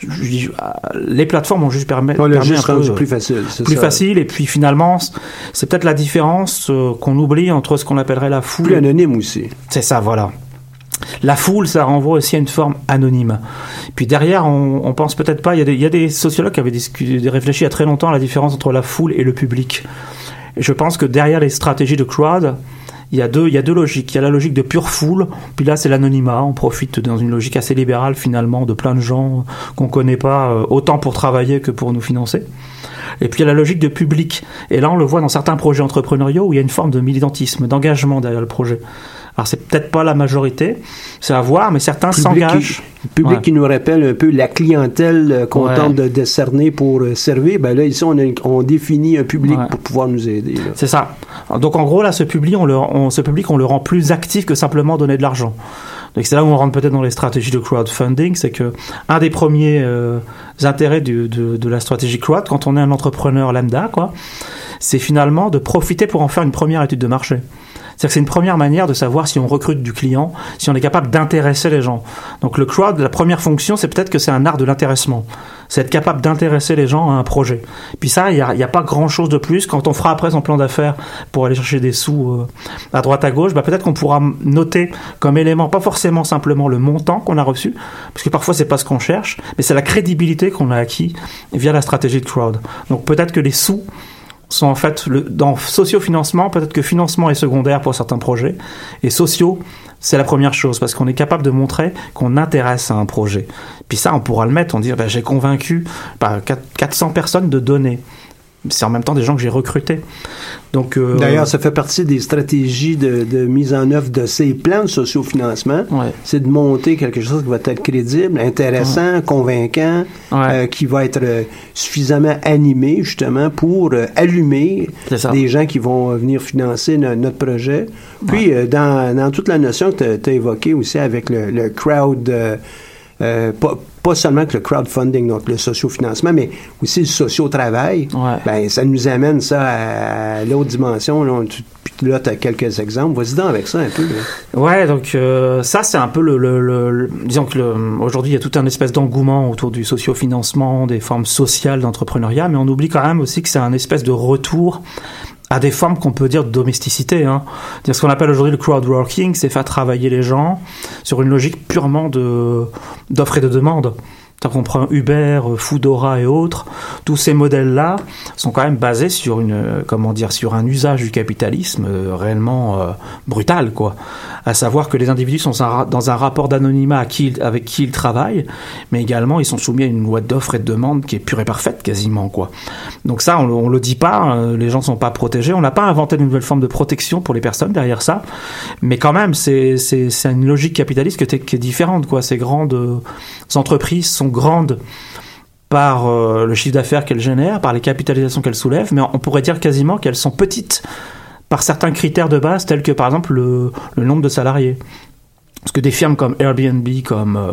Je- Les plateformes ont juste permis, l'a permis un peu, euh, plus facile. plus ça. facile et puis finalement c'est peut-être la différence euh, qu'on oublie entre ce qu'on appellerait la foule Plus anonyme aussi. c'est ça voilà la foule ça renvoie aussi à une forme anonyme puis derrière on, on pense peut-être pas il y, a des, il y a des sociologues qui avaient discuté, réfléchi a très longtemps à la différence entre la foule et le public et je pense que derrière les stratégies de crowd il y, a deux, il y a deux logiques. Il y a la logique de pure foule, puis là c'est l'anonymat. On profite dans une logique assez libérale finalement de plein de gens qu'on connaît pas, euh, autant pour travailler que pour nous financer. Et puis il y a la logique de public. Et là, on le voit dans certains projets entrepreneuriaux où il y a une forme de militantisme, d'engagement derrière le projet. Alors c'est peut-être pas la majorité, c'est à voir, mais certains s'engagent. public Ouais. qui nous rappelle un peu la clientèle euh, qu'on Ouais. tente de décerner pour euh, servir. Ben là, ici, on, a- on définit un public Ouais. pour pouvoir nous aider. C'est ça. Donc en gros là, ce public, on le, on- ce public, on le rend plus actif que simplement donner de l'argent. Donc c'est là où on rentre peut-être dans les stratégies de crowdfunding, c'est que un des premiers euh, intérêts du- de, de la stratégie crowd, quand on est un entrepreneur lambda, quoi, c'est finalement de profiter pour en faire une première étude de marché. C'est-à-dire que c'est une première manière de savoir si on recrute du client, si on est capable d'intéresser les gens. Donc le crowd, la première fonction, c'est peut-être que c'est un art de l'intéressement. C'est être capable d'intéresser les gens à un projet. Puis ça, il n'y a, pas grand-chose de plus. Quand on fera après son plan d'affaires pour aller chercher des sous euh, à droite à gauche, bah, peut-être qu'on pourra noter comme élément, pas forcément simplement le montant qu'on a reçu, parce que parfois c'est pas ce qu'on cherche, mais c'est la crédibilité qu'on a acquis via la stratégie de crowd. Donc peut-être que les sous sont en fait le, dans socio-financement, peut-être que financement est secondaire pour certains projets, et sociaux, c'est la première chose, parce qu'on est capable de montrer qu'on intéresse à un projet. Puis ça, on pourra le mettre, on dit, ben, j'ai convaincu bah, 4 400 personnes de donner. C'est en même temps des gens que j'ai recrutés. Donc, euh, D'ailleurs, ça fait partie des stratégies de, de mise en œuvre de ces plans de sociofinancement. Ouais. C'est de monter quelque chose qui va être crédible, intéressant, convaincant, euh, qui va être euh, suffisamment animé justement pour allumer des gens qui vont venir financer no- notre projet. Puis, dans, dans toute la notion que tu as évoquée aussi avec le, le crowd, euh, pas, seulement que le crowdfunding, donc le sociofinancement, mais aussi le socio-travail, ben, ça nous amène ça à, l'autre dimension. Là, On- tu- puis là, tu as quelques exemples. Vas-y donc avec ça un peu. là. Ouais, donc euh, ça c'est un peu le, le, le- le- disons que aujourd'hui il y a tout un espèce d'engouement autour du sociofinancement, des formes sociales d'entrepreneuriat, mais on oublie quand même aussi que c'est un espèce de retour à des formes qu'on peut dire de domesticité. Hein. C'est-à-dire ce qu'on appelle aujourd'hui le crowdworking, c'est faire travailler les gens sur une logique purement de d'offre et de demande. Qu'on prend Uber, euh, Foodora et autres, tous ces modèles-là sont quand même basés sur une, euh, comment dire, sur un usage du capitalisme euh, réellement brutal, quoi. À savoir que les individus sont dans un rapport d'anonymat avec qui ils travaillent, mais également ils sont soumis à une loi d'offre et de demande qui est pure et parfaite quasiment, quoi. Donc ça, on, on le dit pas, euh, les gens sont pas protégés, on n'a pas inventé de nouvelle forme de protection pour les personnes derrière ça, mais quand même, c'est une logique capitaliste qui est, qui est différente, quoi. Ces grandes entreprises sont grandes par euh, le chiffre d'affaires qu'elles génèrent, par les capitalisations qu'elles soulèvent, mais on pourrait dire quasiment qu'elles sont petites par certains critères de base, tels que par exemple le, le nombre de salariés. Parce que des firmes comme Airbnb, comme euh,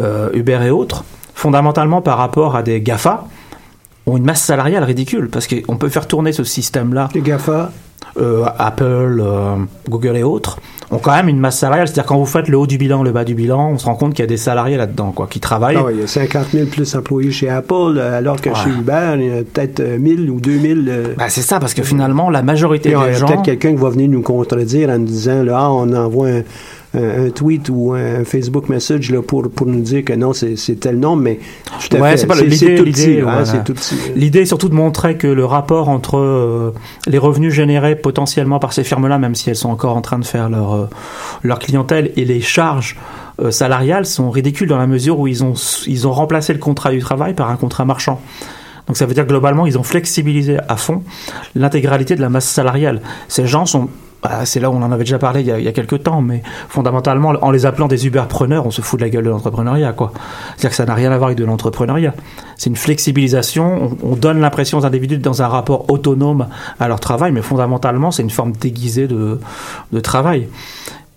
euh, Uber et autres, fondamentalement par rapport à des GAFA, ont une masse salariale ridicule, parce qu'on peut faire tourner ce système-là. Les GAFA? euh, Apple, euh, Google et autres, ont quand même une masse salariale. C'est-à-dire quand vous faites le haut du bilan, le bas du bilan, on se rend compte qu'il y a des salariés là-dedans, quoi, qui travaillent. Ah il y a 50 000 plus employés chez Apple, euh, alors que Ouais. chez Uber, il y a peut-être euh, 1000 ou 2000. euh, Bah, c'est ça, parce que finalement, la majorité Puis, il y des a gens... peut-être quelqu'un qui va venir nous contredire en nous disant là, ah, on envoie un, un- un tweet ou un Facebook message là, pour, pour nous dire que non, c'est tel nom, mais tout à Ouais, c'est pas l'idée. l'idée, hein, voilà. surtout de montrer que le rapport entre euh, les revenus générés potentiellement par ces firmes-là, même si elles sont encore en train de faire leur, euh, leur clientèle, et les charges euh, salariales sont ridicules dans la mesure où ils ont, ils ont remplacé le contrat du travail par un contrat marchand. Donc ça veut dire globalement, ils ont flexibilisé à fond l'intégralité de la masse salariale. Ces gens sont bah, c'est là où on en avait déjà parlé il y, a, quelques temps, mais fondamentalement, en les appelant des Uber-preneurs, on se fout de la gueule de l'entrepreneuriat, quoi. C'est-à-dire que ça n'a rien à voir avec de l'entrepreneuriat. C'est une flexibilisation, on, on donne l'impression aux individus dans un rapport autonome à leur travail, mais fondamentalement, c'est une forme déguisée de travail.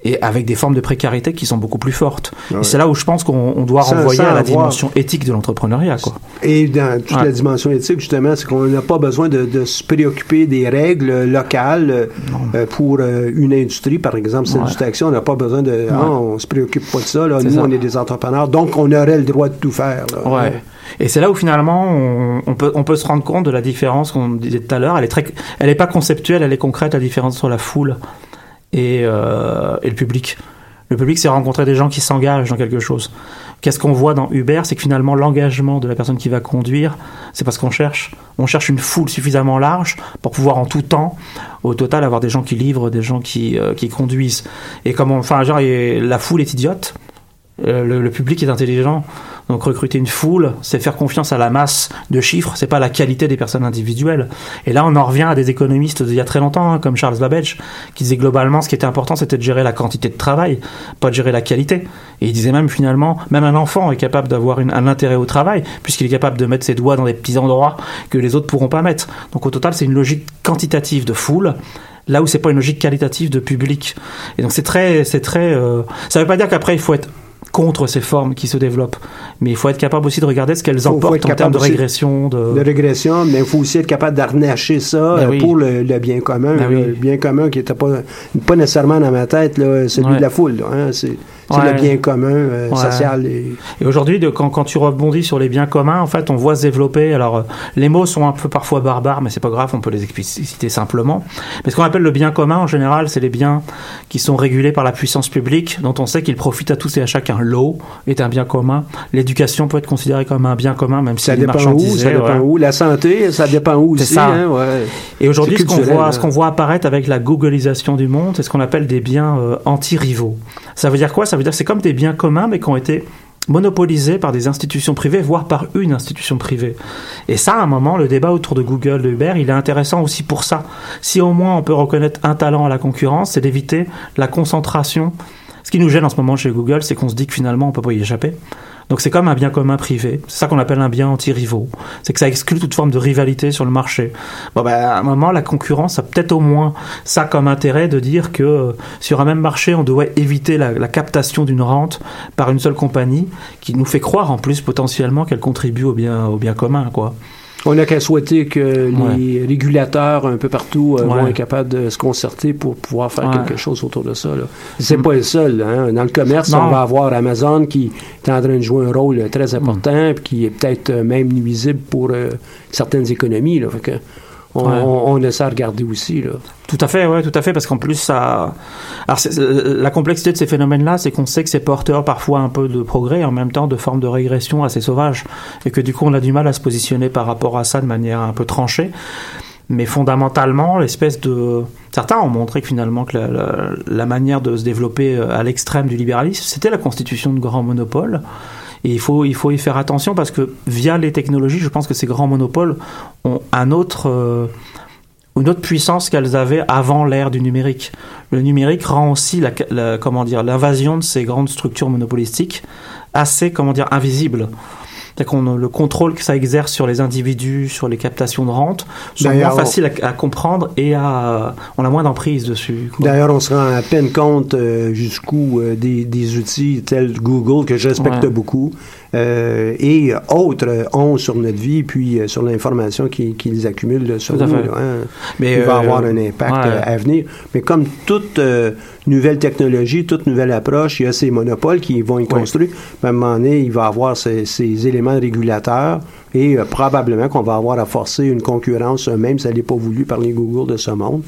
Et avec des formes de précarité qui sont beaucoup plus fortes. Ouais. Et c'est là où je pense qu'on on doit renvoyer à la dimension éthique de l'entrepreneuriat. Et dans toute Ouais. la dimension éthique, justement, c'est qu'on n'a pas besoin de, de se préoccuper des règles locales euh, euh, pour euh, une industrie, par exemple, c'est une action, on n'a pas besoin de. ah, on se préoccupe pas de ça. Là. Nous, ça. on est des entrepreneurs, donc on aurait le droit de tout faire. là. Ouais. Et c'est là où finalement on, on peut on peut se rendre compte de la différence qu'on disait tout à l'heure. Elle est très, elle est pas conceptuelle, elle est concrète la différence entre la foule et, euh, et le public. Le public, c'est rencontrer des gens qui s'engagent dans quelque chose. Qu'est-ce qu'on voit dans Uber C'est que finalement, l'engagement de la personne qui va conduire, c'est parce qu'on cherche. On cherche une foule suffisamment large pour pouvoir en tout temps, au total, avoir des gens qui livrent, des gens qui, euh, qui conduisent. Et comme on, enfin, genre, la foule est idiote, euh, le public est intelligent. Donc recruter une foule, c'est faire confiance à la masse de chiffres, c'est pas la qualité des personnes individuelles. Et là, on en revient à des économistes d'il y a très longtemps, hein, comme Charles Babbage, qui disait globalement ce qui était important, c'était de gérer la quantité de travail, pas de gérer la qualité. Et il disait même finalement, même un enfant est capable d'avoir un intérêt au travail, puisqu'il est capable de mettre ses doigts dans des petits endroits que les autres pourront pas mettre. Donc au total, c'est une logique quantitative de foule là où c'est pas une logique qualitative de public. Et donc c'est très, c'est très. euh, Ça veut pas dire qu'après il faut être contre ces formes qui se développent, mais il faut être capable aussi de regarder ce qu'elles emportent en termes de régression. De... de régression, mais il faut aussi être capable d'arnacher ça Ben euh, oui. pour le, le bien commun. Ben oui. Le bien commun qui n'était pas, pas nécessairement dans ma tête, là, celui Ouais. de la foule. là, hein. C'est Ouais. le bien commun euh, Ouais. social. Et... Et aujourd'hui, quand, quand tu rebondis sur les biens communs, en fait, on voit se développer. Alors, euh, les mots sont un peu parfois barbares, mais c'est pas grave, on peut les expliciter simplement. Mais ce qu'on appelle le bien commun, en général, c'est les biens qui sont régulés par la puissance publique, dont on sait qu'ils profitent à tous et à chacun. L'eau est un bien commun. L'éducation peut être considérée comme un bien commun, même si Ça dépend où, ça dépend ouais. où. La santé, ça dépend où aussi. ça. hein. Et aujourd'hui, ce qu'on voit, hein. voit apparaître avec la googlisation du monde, c'est ce qu'on appelle des biens euh, anti-rivaux. Ça veut dire quoi? Ça veut dire que c'est comme des biens communs, mais qui ont été monopolisés par des institutions privées, voire par une institution privée. Et ça, à un moment, le débat autour de Google, de Uber, il est intéressant aussi pour ça. Si au moins on peut reconnaître un talent à la concurrence, c'est d'éviter la concentration. Ce qui nous gêne en ce moment chez Google, c'est qu'on se dit que finalement on peut pas y échapper. Donc c'est comme un bien commun privé. C'est ça qu'on appelle un bien anti-rivaux. C'est que ça exclut toute forme de rivalité sur le marché. Bon ben à un moment la concurrence a peut-être au moins ça comme intérêt de dire que euh, sur un même marché on doit éviter la, la captation d'une rente par une seule compagnie qui nous fait croire en plus potentiellement qu'elle contribue au bien au bien commun quoi. On n'a qu'à souhaiter que Ouais. les régulateurs un peu partout euh, Ouais. vont être capables de se concerter pour pouvoir faire Ouais. quelque chose autour de ça. C'est pas le seul. hein. Dans le commerce, Non. on va avoir Amazon qui est en train de jouer un rôle très important puis qui est peut-être euh, même nuisible pour euh, certaines économies. Là. Fait que on, Ouais. on- on à regarder aussi. Là. Tout à fait, ouais, tout à fait, parce qu'en plus ça. Alors c'est- euh, la complexité de ces phénomènes-là, c'est qu'on sait que c'est porteur parfois un peu de progrès, et en même temps de formes de régression assez sauvages, et que du coup on a du mal à se positionner par rapport à ça de manière un peu tranchée. Mais fondamentalement, l'espèce de certains ont montré que finalement que la, la- la manière de se développer euh, à l'extrême du libéralisme, c'était la constitution de grands monopoles. Il faut, y faire attention parce que via les technologies, je pense que ces grands monopoles ont euh, une autre puissance qu'elles avaient avant l'ère du numérique. Le numérique rend aussi la, comment l'invasion de ces grandes structures monopolistiques assez comment dire invisible. C'est-à-dire qu'on le contrôle que ça exerce sur les individus, sur les captations de rente, sont moins faciles à, à comprendre et à on a moins d'emprise dessus. D'ailleurs, on se rend à peine compte euh, jusqu'où euh, des, des outils tels Google, que je respecte Ouais. beaucoup, euh, et autres ont sur notre vie, puis euh, sur l'information qu'ils accumulent sur nous. là, hein. Mais, Il va euh, avoir un impact ouais. à venir. Mais comme toute nouvelle technologie, toute nouvelle approche, il y a ces monopoles qui vont y construire. À un moment donné, il va avoir ces, ces éléments régulateurs et euh, probablement qu'on va avoir à forcer une concurrence, même si elle n'est pas voulue par les Google de ce monde.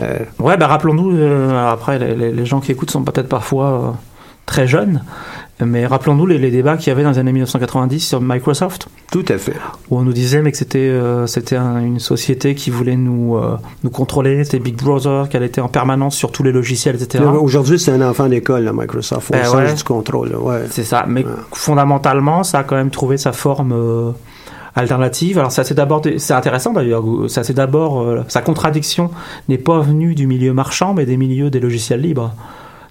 Euh, Ouais, bah rappelons-nous, euh, après les, gens qui écoutent sont peut-être parfois très jeunes, mais rappelons-nous les, les débats qu'il y avait dans les années 1990 sur Microsoft, tout à fait. où on nous disait mais que c'était euh, c'était un- une société qui voulait nous euh, nous contrôler, c'était Big Brother, qu'elle était en permanence sur tous les logiciels, etc. Là, Aujourd'hui, c'est un enfant d'école, Microsoft, au Ben ouais. du contrôle. ouais. C'est ça, mais fondamentalement, ça a quand même trouvé sa forme euh, alternative. Alors ça c'est d'abord, c'est intéressant d'ailleurs. Ça c'est d'abord, euh, sa contradiction n'est pas venue du milieu marchand, mais des milieux des logiciels libres.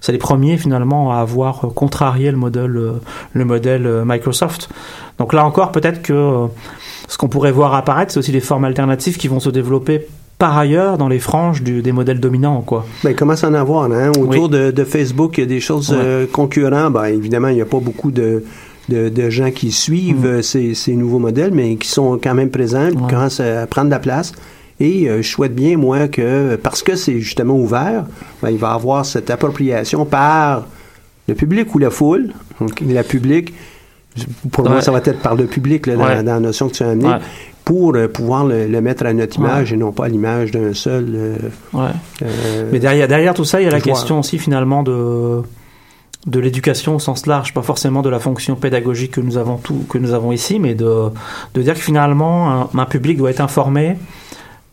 C'est les premiers finalement à avoir euh, contrarié le modèle, euh, le modèle euh, Microsoft. Donc là encore, peut-être que ce qu'on pourrait voir apparaître, c'est aussi des formes alternatives qui vont se développer par ailleurs dans les franges du, des modèles dominants. Quoi. Ben, il commence à en avoir. Hein? Autour de, de, Facebook, il y a des choses Ouais. euh, concurrentes. Ben, évidemment, il n'y a pas beaucoup de, de, de gens qui suivent Mm. ces, ces nouveaux modèles, mais qui sont quand même présents, qui Ouais. commencent à prendre de la place. Et euh, je souhaite bien, moi, que parce que c'est justement ouvert, ben, il va avoir cette appropriation par le public ou la foule. Donc, la public, pour moi, ça va être par le public là, dans, Ouais. dans la notion que tu as amenée, Ouais. pour euh, pouvoir le, le mettre à notre image et non pas à l'image d'un seul. euh, Mais derrière, derrière tout ça, il y a la question aussi finalement de de l'éducation au sens large, pas forcément de la fonction pédagogique que nous avons tout, que nous avons ici, mais de, de dire que finalement un, un public doit être informé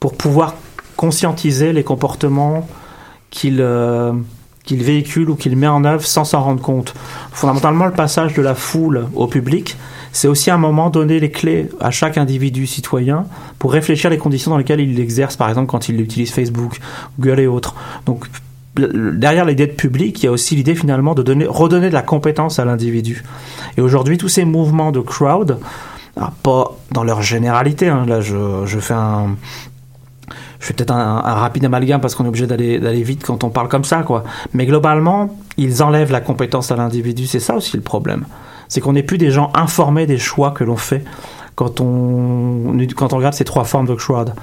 pour pouvoir conscientiser les comportements qu'il euh, qu'il véhicule ou qu'il met en œuvre sans s'en rendre compte. Fondamentalement, le passage de la foule au public, c'est aussi un moment donner les clés à chaque individu citoyen pour réfléchir les conditions dans lesquelles il l'exerce, par exemple quand il utilise Facebook, Google et autres. Donc derrière l'idée de public, il y a aussi l'idée finalement de donner, redonner de la compétence à l'individu. Et aujourd'hui, tous ces mouvements de crowd, alors, pas dans leur généralité, hein, là je, je fais un, je fais peut-être un, rapide amalgame parce qu'on est obligé d'aller vite quand on parle comme ça, quoi. Mais globalement, ils enlèvent la compétence à l'individu. C'est ça aussi le problème. C'est qu'on n'est plus des gens informés des choix que l'on fait quand on, quand on regarde ces trois formes de crowd.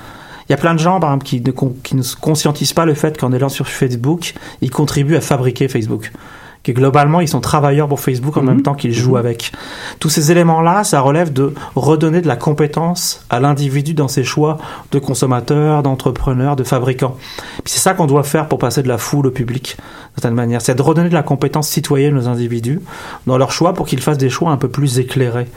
Il y a plein de gens, par exemple, qui ne, qui ne se conscientisent pas le fait qu'en allant sur Facebook, ils contribuent à fabriquer Facebook. Que globalement, ils sont travailleurs pour Facebook en même temps qu'ils jouent avec. Tous ces éléments-là, ça relève de redonner de la compétence à l'individu dans ses choix de consommateur, d'entrepreneur, de fabricant. Puis c'est ça qu'on doit faire pour passer de la foule au public, d'une certaine manière. C'est de redonner de la compétence citoyenne aux individus dans leurs choix pour qu'ils fassent des choix un peu plus éclairés.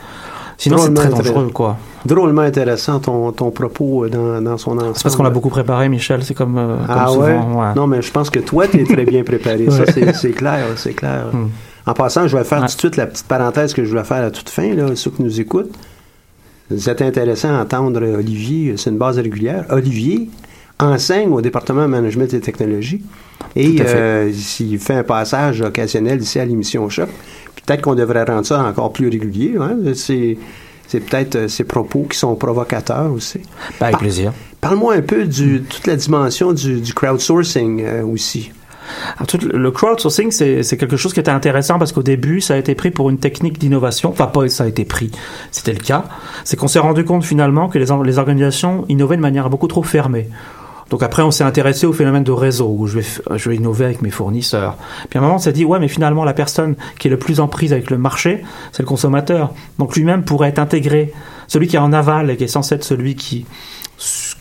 Sinon, c'est très dangereux, intéressant. quoi. Drôlement intéressant ton, ton propos euh, dans, dans son ensemble. C'est parce qu'on l'a beaucoup préparé, Michel. C'est comme, euh, Ah comme ouais? souvent. ouais. Non, mais je pense que toi, tu es très bien préparé. Ça, c'est- c'est clair, c'est clair. Hmm. En passant, je vais faire tout de suite la petite parenthèse que je voulais faire à la toute fin, là, ceux qui nous écoutent. C'est intéressant d'entendre Olivier, c'est une base régulière. Olivier enseigne au département de management et technologie et à fait. euh, il fait un passage occasionnel ici à l'émission Choc. Peut-être qu'on devrait rendre ça encore plus régulier. Hein? C'est, c'est peut-être euh, ses propos qui sont provocateurs aussi. Ben, avec plaisir. Parle-moi un peu de toute la dimension du, du crowdsourcing euh, aussi. Alors, tout le crowdsourcing, c'est c'est quelque chose qui était intéressant parce qu'au début, ça a été pris pour une technique d'innovation. Enfin, pas ça a été pris, c'était le cas. C'est qu'on s'est rendu compte finalement que les, les organisations innovaient de manière beaucoup trop fermée. Donc après, on s'est intéressé au phénomène de réseau, où je vais, je vais innover avec mes fournisseurs. Puis à un moment, on s'est dit, ouais, mais finalement, la personne qui est le plus en prise avec le marché, c'est le consommateur. Donc lui-même pourrait être intégré. Celui qui est en aval et qui est censé être celui qui,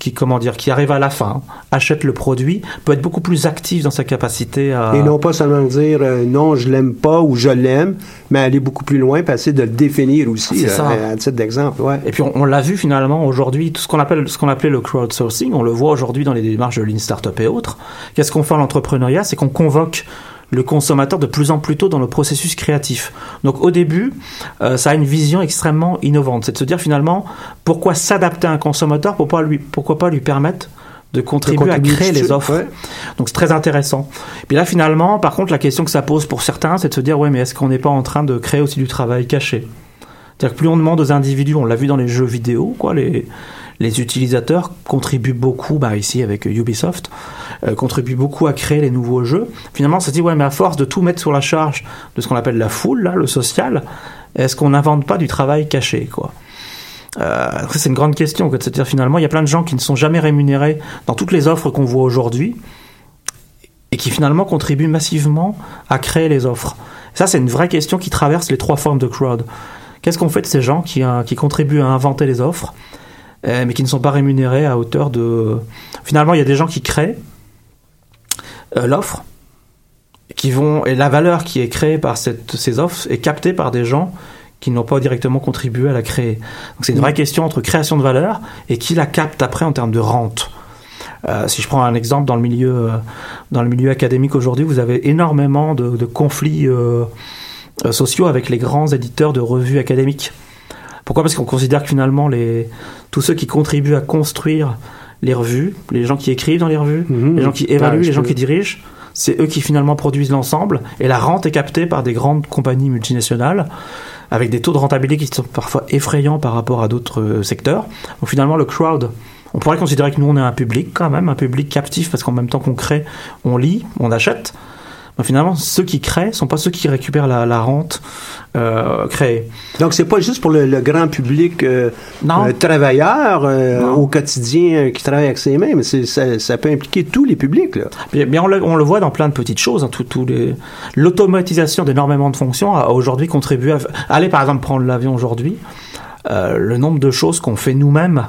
qui, comment dire, qui arrive à la fin, achète le produit, peut être beaucoup plus actif dans sa capacité à... Et non pas seulement dire euh, non, je l'aime pas ou je l'aime, mais aller beaucoup plus loin, passer de le définir aussi, C'est euh, à titre d'exemple. Ouais. Et puis on, on l'a vu finalement aujourd'hui, tout ce qu'on appelle ce qu'on appelait le crowdsourcing, on le voit aujourd'hui dans les démarches de Lean Startup et autres. Qu'est-ce qu'on fait en entrepreneuriat C'est qu'on convoque le consommateur de plus en plus tôt dans le processus créatif. Donc au début, euh, ça a une vision extrêmement innovante, c'est de se dire finalement pourquoi s'adapter à un consommateur, pourquoi lui, pourquoi pas lui permettre de contribuer, à créer les offres. ouais. Donc c'est très intéressant. Puis là finalement, par contre, la question que ça pose pour certains, c'est de se dire ouais, mais est-ce qu'on n'est pas en train de créer aussi du travail caché? C'est-à-dire que plus on demande aux individus, on l'a vu dans les jeux vidéo, quoi, les, les utilisateurs contribuent beaucoup, bah ici avec Ubisoft, euh, contribuent beaucoup à créer les nouveaux jeux. Finalement, on s'est dit, ouais, mais à force de tout mettre sur la charge de ce qu'on appelle la foule, le social, est-ce qu'on n'invente pas du travail caché, euh, c'est une grande question, finalement, il y a plein de gens qui ne sont jamais rémunérés dans toutes les offres qu'on voit aujourd'hui et qui finalement contribuent massivement à créer les offres. Ça, c'est une vraie question qui traverse les trois formes de crowd. Qu'est-ce qu'on fait de ces gens qui, euh, contribuent à inventer les offres, mais qui ne sont pas rémunérés à hauteur de... Finalement, il y a des gens qui créent euh, l'offre, qui vont et la valeur qui est créée par cette, ces offres est captée par des gens qui n'ont pas directement contribué à la créer. Donc c'est une vraie question entre création de valeur et qui la capte après en termes de rente. Euh, si je prends un exemple dans le milieu, euh, dans le milieu académique aujourd'hui, vous avez énormément de, de conflits euh, euh, sociaux avec les grands éditeurs de revues académiques. Pourquoi? Parce qu'on considère que finalement les, tous ceux qui contribuent à construire les revues, les gens qui écrivent dans les revues, Mhm. les gens qui évaluent, les gens qui dirigent, c'est eux qui finalement produisent l'ensemble et la rente est captée par des grandes compagnies multinationales avec des taux de rentabilité qui sont parfois effrayants par rapport à d'autres euh, secteurs. Donc finalement le crowd On pourrait considérer que nous, on est un public quand même, un public captif, parce qu'en même temps qu'on crée, on lit, on achète. Mais finalement, ceux qui créent sont pas ceux qui récupèrent la, la rente euh, créée. Donc, c'est pas juste pour le, le grand public euh, euh, travailleur euh, au quotidien qui travaille avec ses mains, mais ça, ça peut impliquer tous les publics. Là. Mais on, le, on le voit dans plein de petites choses. hein, tout- tout les... L'automatisation d'énormément de fonctions a aujourd'hui contribué à... Allez, par exemple, prendre l'avion aujourd'hui. Le nombre de choses qu'on fait nous-mêmes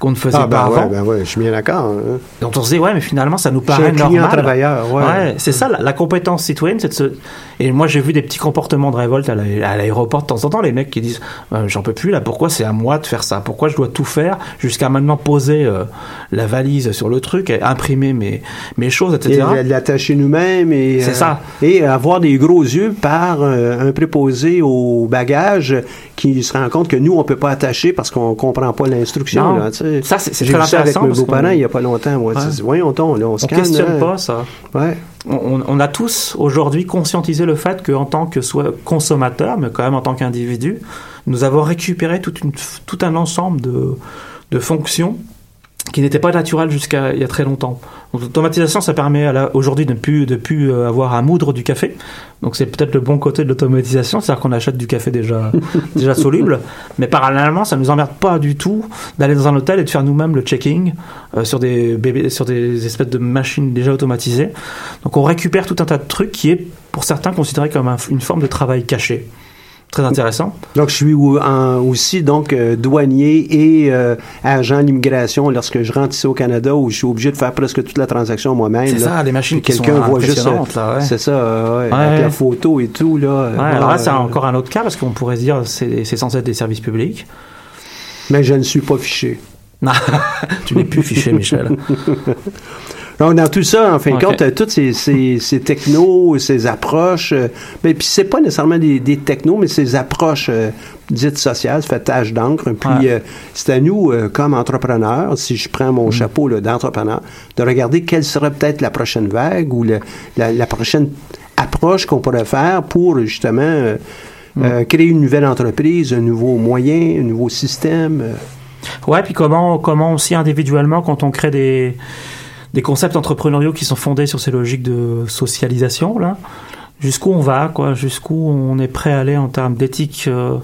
qu'on ne faisait Ah, pas ben avant. ouais, ben ouais, je suis bien d'accord. hein. dont on se dit ouais mais finalement ça nous paraît normal travailleur, ouais. c'est ça la, la compétence citoyenne c'est de se et moi j'ai vu des petits comportements de révolte à la- à l'aéroport de temps en temps les mecs qui disent Euh, j'en peux plus là pourquoi c'est à moi de faire ça? Pourquoi je dois tout faire jusqu'à maintenant poser euh, la valise sur le truc et imprimer mes mes choses Et etc l'attacher nous-mêmes et C'est euh, ça. et avoir des gros yeux par euh, un préposé au bagage qui se rend compte que nous on peut pas attacher parce qu'on comprend pas l'instruction là. Ça, c'est- J'ai très vu ça avec mes beaux-parents il y a pas longtemps moi Ouais. voyons donc là on, on scanne questionne hein. pas ça ouais on, on- on a tous aujourd'hui conscientisé le fait qu'en tant que soit consommateur, mais quand même en tant qu'individu, nous avons récupéré toute une, tout un ensemble de, de fonctions qui n'étaient pas naturelles jusqu'à il y a très longtemps. Donc, l'automatisation, ça permet aujourd'hui de ne plus, de plus euh, avoir à moudre du café. Donc c'est peut-être le bon côté de l'automatisation, c'est-à-dire qu'on achète du café déjà, déjà soluble. Mais parallèlement, ça nous emmerde pas du tout d'aller dans un hôtel et de faire nous-mêmes le checking euh, sur des bébés, sur des espèces de machines déjà automatisées. Donc on récupère tout un tas de trucs qui est pour certains considéré comme un- une forme de travail caché. Très intéressant. donc je suis en- aussi donc euh, douanier et euh, agent d'immigration lorsque je rentre ici au Canada où je suis obligé de faire presque toute la transaction moi-même C'est ça, les machines qui quelqu'un sont voit juste euh, impressionnantes, là, ouais. c'est ça ouais, Ouais, avec la photo et tout là euh, alors là, c'est encore un autre cas parce qu'on pourrait se dire c'est c'est censé être des services publics. mais je ne suis pas fiché tu n'es plus fiché, Michel. Donc, dans tout ça, en fin de compte, euh, toutes ces, ces, ces technos, ces approches, euh, mais puis c'est pas nécessairement des, des technos, mais ces approches euh, dites sociales, ça fait tâche d'encre. Puis Ouais. euh, c'est à nous, comme entrepreneurs, si je prends Mm. mon chapeau là, d'entrepreneur, de regarder quelle serait peut-être la prochaine vague ou le- la, la prochaine approche qu'on pourrait faire pour justement Mm. créer une nouvelle entreprise, un nouveau moyen, un nouveau système. Ouais, puis comment, comment aussi individuellement, quand on crée des, des concepts entrepreneuriaux qui sont fondés sur ces logiques de socialisation, là, jusqu'où on va, quoi, jusqu'où on est prêt à aller en termes d'éthique, euh,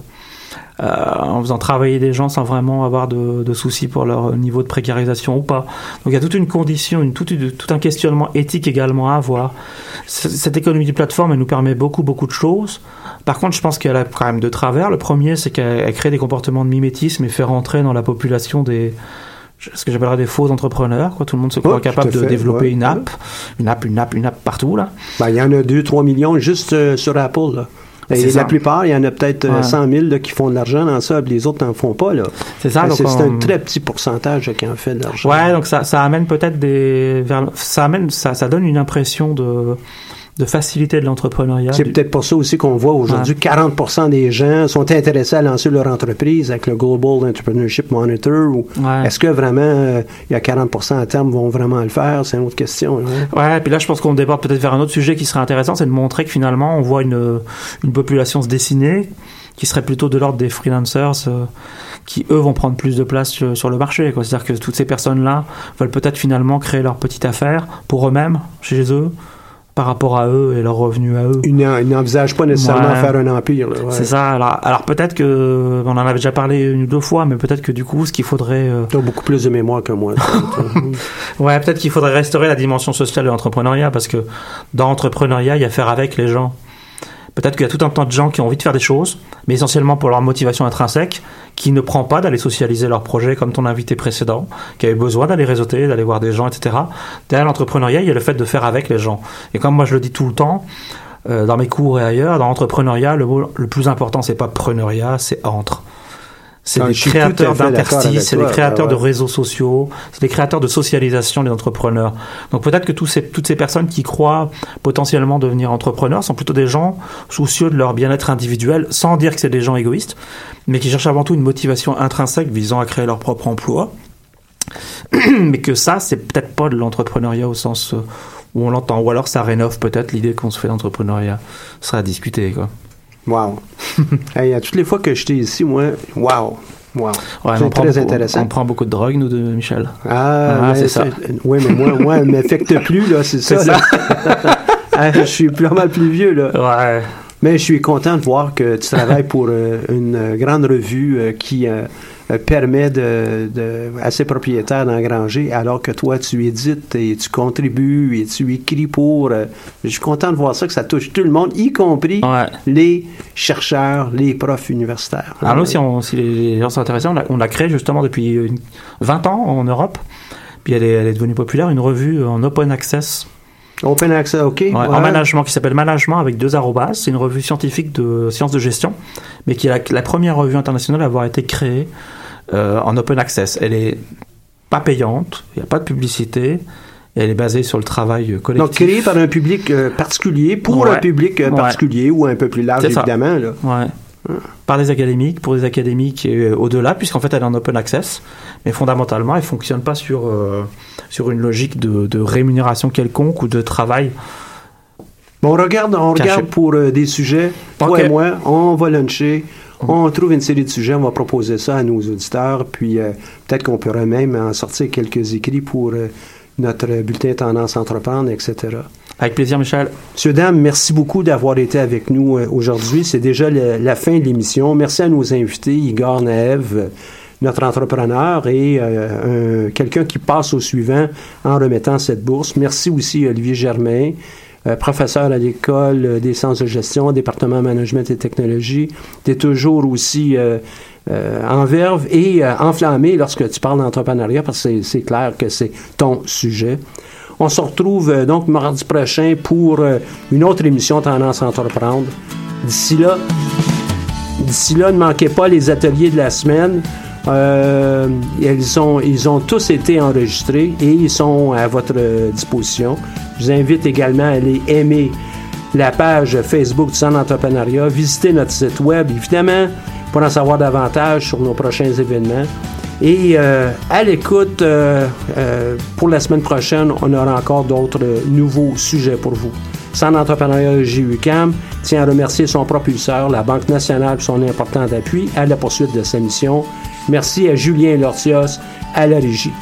euh, en faisant travailler des gens sans vraiment avoir de, de soucis pour leur niveau de précarisation ou pas. Donc il y a toute une condition, une, toute une- tout un questionnement éthique également à avoir. Cette économie du plateforme, elle nous permet beaucoup, beaucoup de choses. Par contre, je pense qu'elle a quand même deux travers. Le premier, c'est qu'elle elle crée des comportements de mimétisme et fait rentrer dans la population des ce que j'appellerais des faux entrepreneurs. Quoi. Tout le monde se croit Ouais, capable de fait, développer ouais, une app, une app, une app, une app partout là. Ben, il y en a 2-3 millions juste euh, sur Apple. Là. Et la ça. plupart, il y en a peut-être euh, Ouais. 100 000 là, qui font de l'argent dans ça, puis les autres n'en font pas. C'est ça. C'est on- un très petit pourcentage qui en fait de l'argent. Ouais, donc ça, ça amène peut-être des, vers, ça amène, ça, ça donne une impression de, de facilité de l'entrepreneuriat. C'est Du- peut-être pour ça aussi qu'on voit aujourd'hui 40% des gens sont intéressés à lancer leur entreprise avec le Global Entrepreneurship Monitor. Ou Ouais. Est-ce que vraiment euh, il y a 40% à terme vont vraiment le faire? C'est une autre question. hein. Ouais, puis là, je pense qu'on déborde peut-être vers un autre sujet qui serait intéressant, c'est de montrer que finalement, on voit une, une population se dessiner qui serait plutôt de l'ordre des freelancers euh, qui, eux, vont prendre plus de place sur, sur le marché. C'est-à-dire que toutes ces personnes-là veulent peut-être finalement créer leur petite affaire pour eux-mêmes, chez eux, par rapport à eux et leurs revenus à eux. Ils n'en- ils n'envisagent pas nécessairement Ouais. faire un empire. ouais. C'est ça. Alors, alors peut-être que, on en avait déjà parlé une ou deux fois, mais peut-être que du coup, ce qu'il faudrait... euh, Tu as beaucoup plus de mémoire que moi. Ouais, peut-être qu'il faudrait restaurer la dimension sociale de l'entrepreneuriat parce que dans l'entrepreneuriat, il y a faire avec les gens. Peut-être qu'il y a tout un tas de gens qui ont envie de faire des choses, mais essentiellement pour leur motivation intrinsèque, qui ne prend pas d'aller socialiser leur projet comme ton invité précédent, qui avait besoin d'aller réseauter, d'aller voir des gens, etc. Derrière l'entrepreneuriat, il y a le fait de faire avec les gens. Et comme moi je le dis tout le temps, euh, dans mes cours et ailleurs, dans l'entrepreneuriat, le mot le plus important, c'est pas preneuriat, c'est entre. C'est à créateurs d'interstices, c'est les toi, créateurs de réseaux sociaux, c'est les créateurs de socialisation des entrepreneurs. Donc peut-être que tous ces, toutes ces personnes qui croient potentiellement devenir entrepreneurs sont plutôt des gens soucieux de leur bien-être individuel, sans dire que c'est des gens égoïstes, mais qui cherchent avant tout une motivation intrinsèque visant à créer leur propre emploi. mais que ça, c'est peut-être pas de l'entrepreneuriat au sens euh, où on l'entend. Ou alors ça rénove peut-être l'idée qu'on se fait d'entrepreneuriat. Ce serait à discuter, quoi. Wow. Hey, à toutes les fois que j'étais ici, moi, wow. Wow. Ouais, C'est très beaucoup- intéressant. On prend beaucoup de drogue, nous, de Michel. Ah, Ah, c'est ça. Oui, mais moi, moi, elle m'affecte plus, là, c'est ça. Là. Je suis pas mal plus vieux, là. Ouais. Mais je suis content de voir que tu travailles pour euh, une euh, grande revue euh, qui euh, permet de, de- à ses propriétaires d'engranger, alors que toi, tu édites et tu contribues et tu écris pour. euh, je suis content de voir ça, que ça touche tout le monde, y compris les chercheurs, les profs universitaires. Alors nous, si, on- si les gens sont intéressés, on l'a on l'a créé justement depuis une- 20 ans en Europe. Puis elle est, elle est devenue populaire, une revue en open access. Open access, OK. Ouais, ouais. En management, qui s'appelle Management avec deux arrobas. C'est une revue scientifique de sciences de gestion, mais qui est la, la première revue internationale à avoir été créée euh, en open access. Elle est pas payante, il n'y a pas de publicité, elle est basée sur le travail collectif. Donc, créé par un public euh, particulier, pour Ouais. un public euh, Ouais. particulier ou un peu plus large, évidemment. Là. Ouais. Par des académiques, pour des académiques et au-delà, puisqu'en fait elle est en open access. Mais fondamentalement, elle fonctionne pas sur, sur une logique de, de rémunération quelconque ou de travail. Bon, on regarde, on Caché. regarde pour euh, des sujets. Toi Ok. et moi, on va luncher. On trouve une série de sujets, on va proposer ça à nos auditeurs, puis euh, peut-être qu'on pourrait même en sortir quelques écrits pour euh, notre bulletin Tendance Entreprendre, etc. Avec plaisir, Michel. Monsieur, dame, merci beaucoup d'avoir été avec nous euh, aujourd'hui. C'est déjà le- la fin de l'émission. Merci à nos invités, Igor Naev, notre entrepreneur, et euh, un- quelqu'un qui passe au suivant en remettant cette bourse. Merci aussi Olivier Germain, professeur à l'École euh, des sciences de gestion, département management et technologie. Tu es toujours aussi euh, euh, en verve et euh, enflammé lorsque tu parles d'entrepreneuriat parce que c'est- clair que c'est ton sujet. On se retrouve euh, donc mardi prochain pour euh, une autre émission Tendance à entreprendre. D'ici là, d'ici là, ne manquez pas les ateliers de la semaine. Euh, ils, ont, ils ont tous été enregistrés et ils sont à votre disposition. Je vous invite également à aller aimer la page Facebook du Centre d'entrepreneuriat, visiter notre site web, évidemment, pour en savoir davantage sur nos prochains événements. Et euh, à l'écoute, euh, pour la semaine prochaine, on aura encore d'autres nouveaux sujets pour vous. Centre d'entrepreneuriat GUCAM tient à remercier son propulseur, la Banque nationale, pour son important appui à la poursuite de sa mission. Merci à Julien Lortios à la régie.